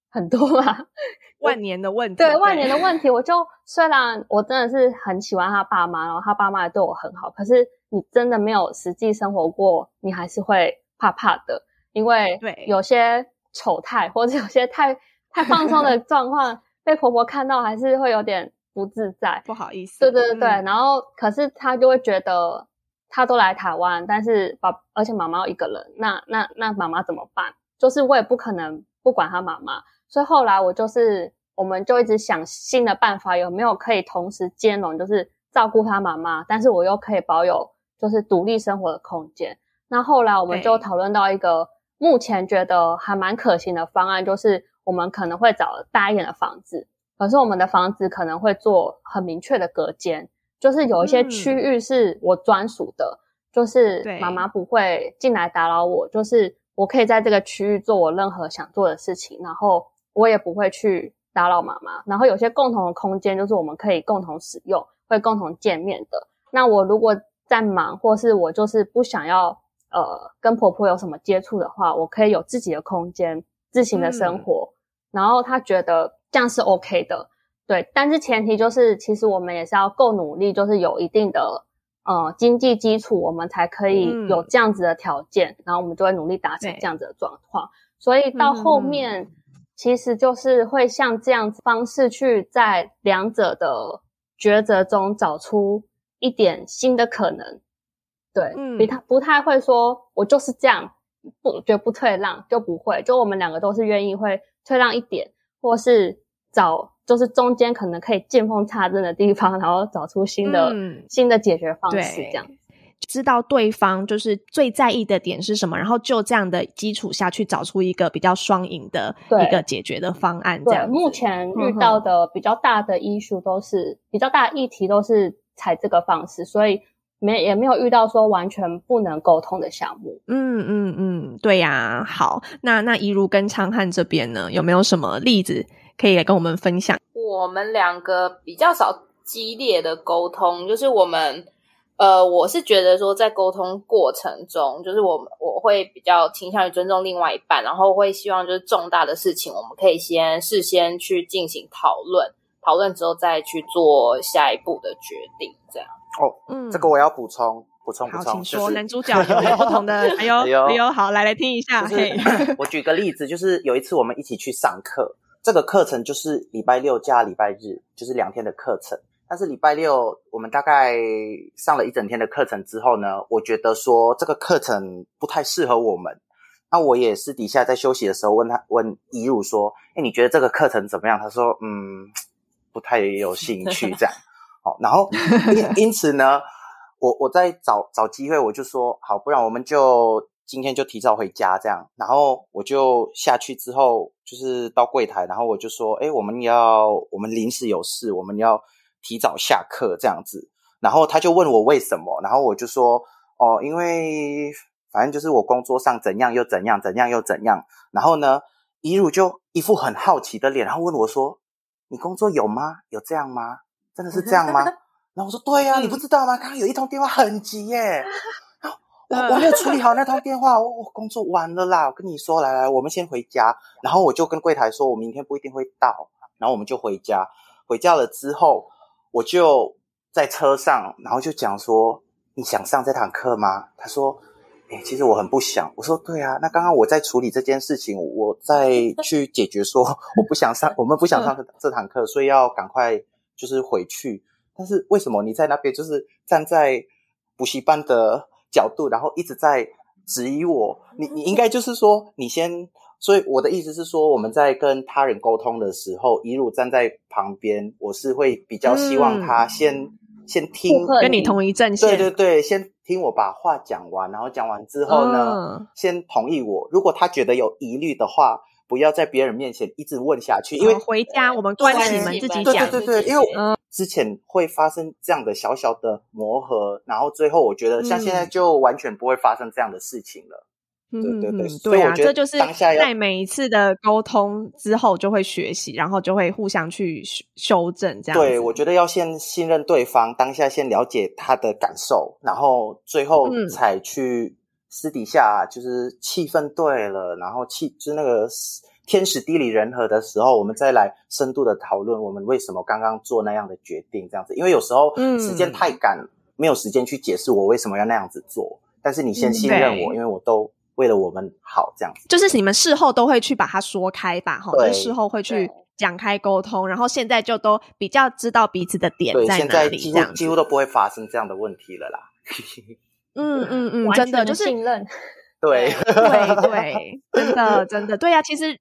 很多嘛。[LAUGHS] 万年的问题，对万年的问题，我就虽然我真的是很喜欢他爸妈，然后他爸妈也对我很好，可是你真的没有实际生活过，你还是会怕怕的，因为对有些丑态或者有些太太放松的 [LAUGHS] 状况，被婆婆看到还是会有点不自在，不好意思。对对对对，然后可是他就会觉得他都来台湾，但是爸而且妈妈一个人，那那那妈妈怎么办？就是我也不可能不管他妈妈。所以后来我就是，我们就一直想新的办法，有没有可以同时兼容，就是照顾他妈妈，但是我又可以保有就是独立生活的空间。那后来我们就讨论到一个目前觉得还蛮可行的方案，就是我们可能会找大一点的房子，可是我们的房子可能会做很明确的隔间，就是有一些区域是我专属的，就是妈妈不会进来打扰我，就是我可以在这个区域做我任何想做的事情，然后。我也不会去打扰妈妈，然后有些共同的空间就是我们可以共同使用，会共同见面的。那我如果在忙，或是我就是不想要呃跟婆婆有什么接触的话，我可以有自己的空间，自行的生活。然后她觉得这样是 OK 的，对。但是前提就是，其实我们也是要够努力，就是有一定的呃经济基础，我们才可以有这样子的条件，然后我们就会努力达成这样子的状况。所以到后面。其实就是会像这样子方式去在两者的抉择中找出一点新的可能，对，比他不太会说，我就是这样，不绝不退让，就不会，就我们两个都是愿意会退让一点，或是找就是中间可能可以见缝插针的地方，然后找出新的新的解决方式，这样。知道对方就是最在意的点是什么，然后就这样的基础下去找出一个比较双赢的一个解决的方案。这样，目前遇到的比较大的医术都是比较大议题都是采这个方式，所以没也没有遇到说完全不能沟通的项目。嗯嗯嗯，对呀。好，那那怡如跟昌汉这边呢，有没有什么例子可以来跟我们分享？我们两个比较少激烈的沟通，就是我们。呃，我是觉得说，在沟通过程中，就是我我会比较倾向于尊重另外一半，然后会希望就是重大的事情，我们可以先事先去进行讨论，讨论之后再去做下一步的决定，这样。哦，嗯，这个我要补充。补充补好，充，请说。就是男主角有不同的，[LAUGHS] 哎呦哎呦哎呦，好，来来听一下。就嘿，是 [LAUGHS] 我举个例子，就是有一次我们一起去上课，这个课程就是礼拜六加礼拜日，就是两天的课程。但是礼拜六我们大概上了一整天的课程之后呢，我觉得说这个课程不太适合我们。那我也私底下在休息的时候问他问一如说：“哎，你觉得这个课程怎么样？”他说：“嗯，不太有兴趣。[LAUGHS] ”这样，好，然后因因此呢，我我在找找机会，我就说好，不然我们就今天就提早回家这样。然后我就下去之后，就是到柜台，然后我就说，哎，我们要我们临时有事，我们要提早下课这样子。然后他就问我为什么，然后我就说，哦，因为反正就是我工作上怎样又怎样，怎样又怎样。然后呢，怡如就一副很好奇的脸，然后问我说，你工作有吗？有这样吗？真的是这样吗？[LAUGHS] 然后我说对呀、你不知道吗？刚刚有一通电话很急耶，[LAUGHS] 然后我我没有处理好那通电话，我我工作完了啦。我跟你说，来来，我们先回家。然后我就跟柜台说，我明天不一定会到，然后我们就回家。回家了之后，我就在车上，然后就讲说，你想上这堂课吗？他说。哎、其实我很不想。我说对啊，那刚刚我在处理这件事情，我在去解决说 [LAUGHS] 我不想上，我们不想上这这堂课，所以要赶快就是回去。但是为什么你在那边就是站在补习班的角度，然后一直在质疑我？你你应该就是说你先，所以我的意思是说，我们在跟他人沟通的时候，一路站在旁边，我是会比较希望他先、先听跟你同一阵线。对对对，先听我把话讲完，然后讲完之后呢，嗯先同意我。如果他觉得有疑虑的话，不要在别人面前一直问下去，因为哦回家我们关起门自己对讲。对对对，因为之前会发生这样的小小的磨合，然后最后我觉得像现在就完全不会发生这样的事情了。嗯对对对嗯对啊，这就是在每一次的沟通之后就会学习，然后就会互相去修修正这样。对，我觉得要先信任对方，当下先了解他的感受，然后最后嗯才去私底下就是气氛对了，然后气就是那个天时地利人和的时候，我们再来深度的讨论我们为什么刚刚做那样的决定，这样子。因为有时候嗯时间太赶，没有时间去解释我为什么要那样子做，但是你先嗯信任我，对因为我都为了我们好这样子。就是你们事后都会去把它说开吧，哈，就是事后会去对讲开沟通，然后现在就都比较知道彼此的点，在哪里，现在几这样几乎都不会发生这样的问题了啦。嗯嗯嗯，完全真的就是信任。对，对对，真的真的对呀、其实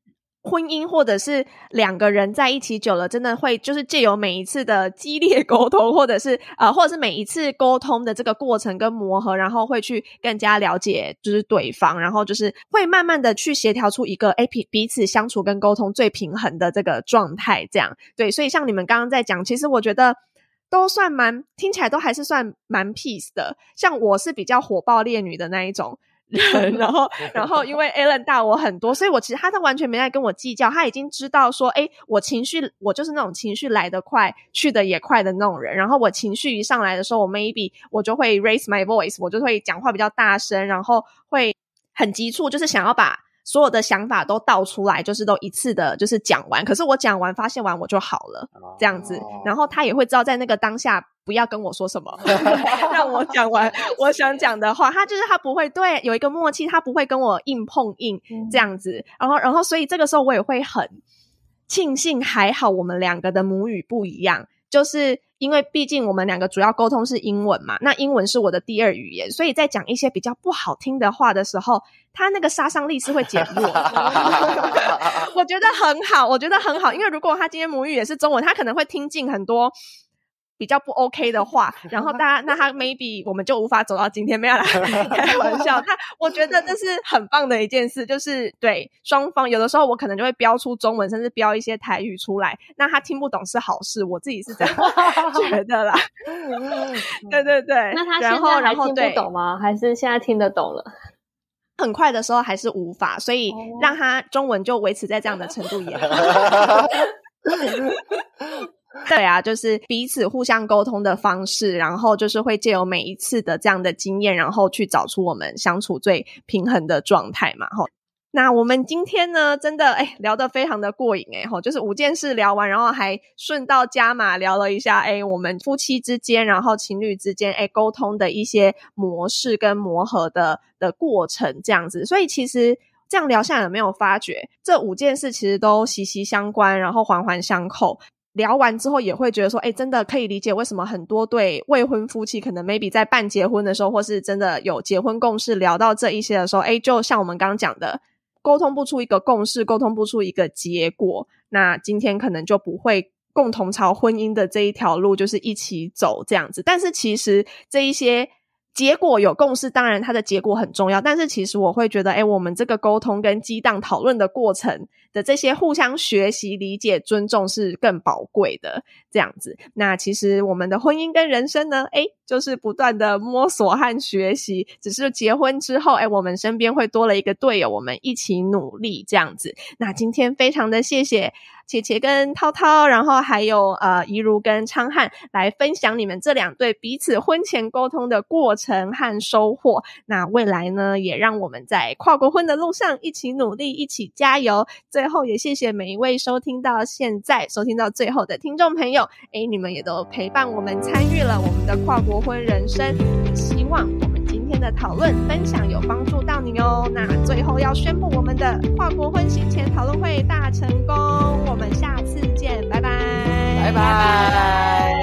婚姻或者是两个人在一起久了，真的会就是借由每一次的激烈沟通，或者是 [LAUGHS] 呃，或者是每一次沟通的这个过程跟磨合，然后会去更加了解就是对方，然后就是会慢慢的去协调出一个哎彼彼此相处跟沟通最平衡的这个状态，这样对。所以像你们刚刚在讲，其实我觉得。都算蛮听起来都还是算蛮 peace 的，像我是比较火爆烈女的那一种，人，[LAUGHS] 然后，[LAUGHS] 然后因为 Alan 大我很多，所以我其实他都完全没在跟我计较，他已经知道说，哎，我情绪，我就是那种情绪来得快，去得也快的那种人。然后我情绪一上来的时候，我 maybe 我就会 raise my voice，我就会讲话比较大声，然后会很急促，就是想要把。所有的想法都倒出来，就是都一次的，就是讲完。可是我讲完发现完我就好了，这样子。哦然后他也会知道在那个当下不要跟我说什么，[LAUGHS] 让我讲完我想讲的话。他就是他不会对有一个默契，他不会跟我硬碰硬嗯这样子。然后，然后所以这个时候我也会很庆幸，还好我们两个的母语不一样，就是。因为毕竟我们两个主要沟通是英文嘛，那英文是我的第二语言，所以在讲一些比较不好听的话的时候，他那个杀伤力是会减弱。[LAUGHS] 我觉得很好，我觉得很好，因为如果他今天母语也是中文，他可能会听进很多比较不 OK 的话，然后大家那他 maybe 我们就无法走到今天，没有啦，开玩笑。那我觉得这是很棒的一件事，就是对双方有的时候我可能就会标出中文，甚至标一些台语出来，那他听不懂是好事，我自己是这样 [LAUGHS] 觉得啦。[LAUGHS] 对对对，那他然后现在还听然后听不懂吗？还是现在听得懂了？很快的时候还是无法，所以哦让他中文就维持在这样的程度也好。对啊，就是彼此互相沟通的方式，然后就是会借由每一次的这样的经验，然后去找出我们相处最平衡的状态嘛。吼，那我们今天呢，真的哎聊得非常的过瘾哎吼，就是五件事聊完，然后还顺道加码聊了一下哎，我们夫妻之间，然后情侣之间哎沟通的一些模式跟磨合的的过程这样子。所以其实这样聊下来，有没有发觉这五件事其实都息息相关，然后环环相扣。聊完之后也会觉得说，哎，真的可以理解为什么很多对未婚夫妻可能 maybe 在办结婚的时候，或是真的有结婚共识，聊到这一些的时候，哎，就像我们刚刚讲的，沟通不出一个共识，沟通不出一个结果，那今天可能就不会共同朝婚姻的这一条路就是一起走这样子。但是其实这一些。结果有共识，当然它的结果很重要。但是其实我会觉得，哎，我们这个沟通跟激荡讨论的过程的这些互相学习、理解、尊重是更宝贵的。这样子，那其实我们的婚姻跟人生呢，哎，就是不断的摸索和学习。只是结婚之后，哎，我们身边会多了一个队友，我们一起努力这样子。那今天非常的谢谢。姐姐跟涛涛，然后还有呃怡如跟昌汉来分享你们这两对彼此婚前沟通的过程和收获。那未来呢，也让我们在跨国婚的路上一起努力，一起加油。最后也谢谢每一位收听到现在、收听到最后的听众朋友，诶，你们也都陪伴我们参与了我们的跨国婚人生。也希望我们今天的讨论分享有帮助到你哦。那最后要宣布我们的跨国婚行前讨论会大成功。我们下次见，拜拜，拜拜。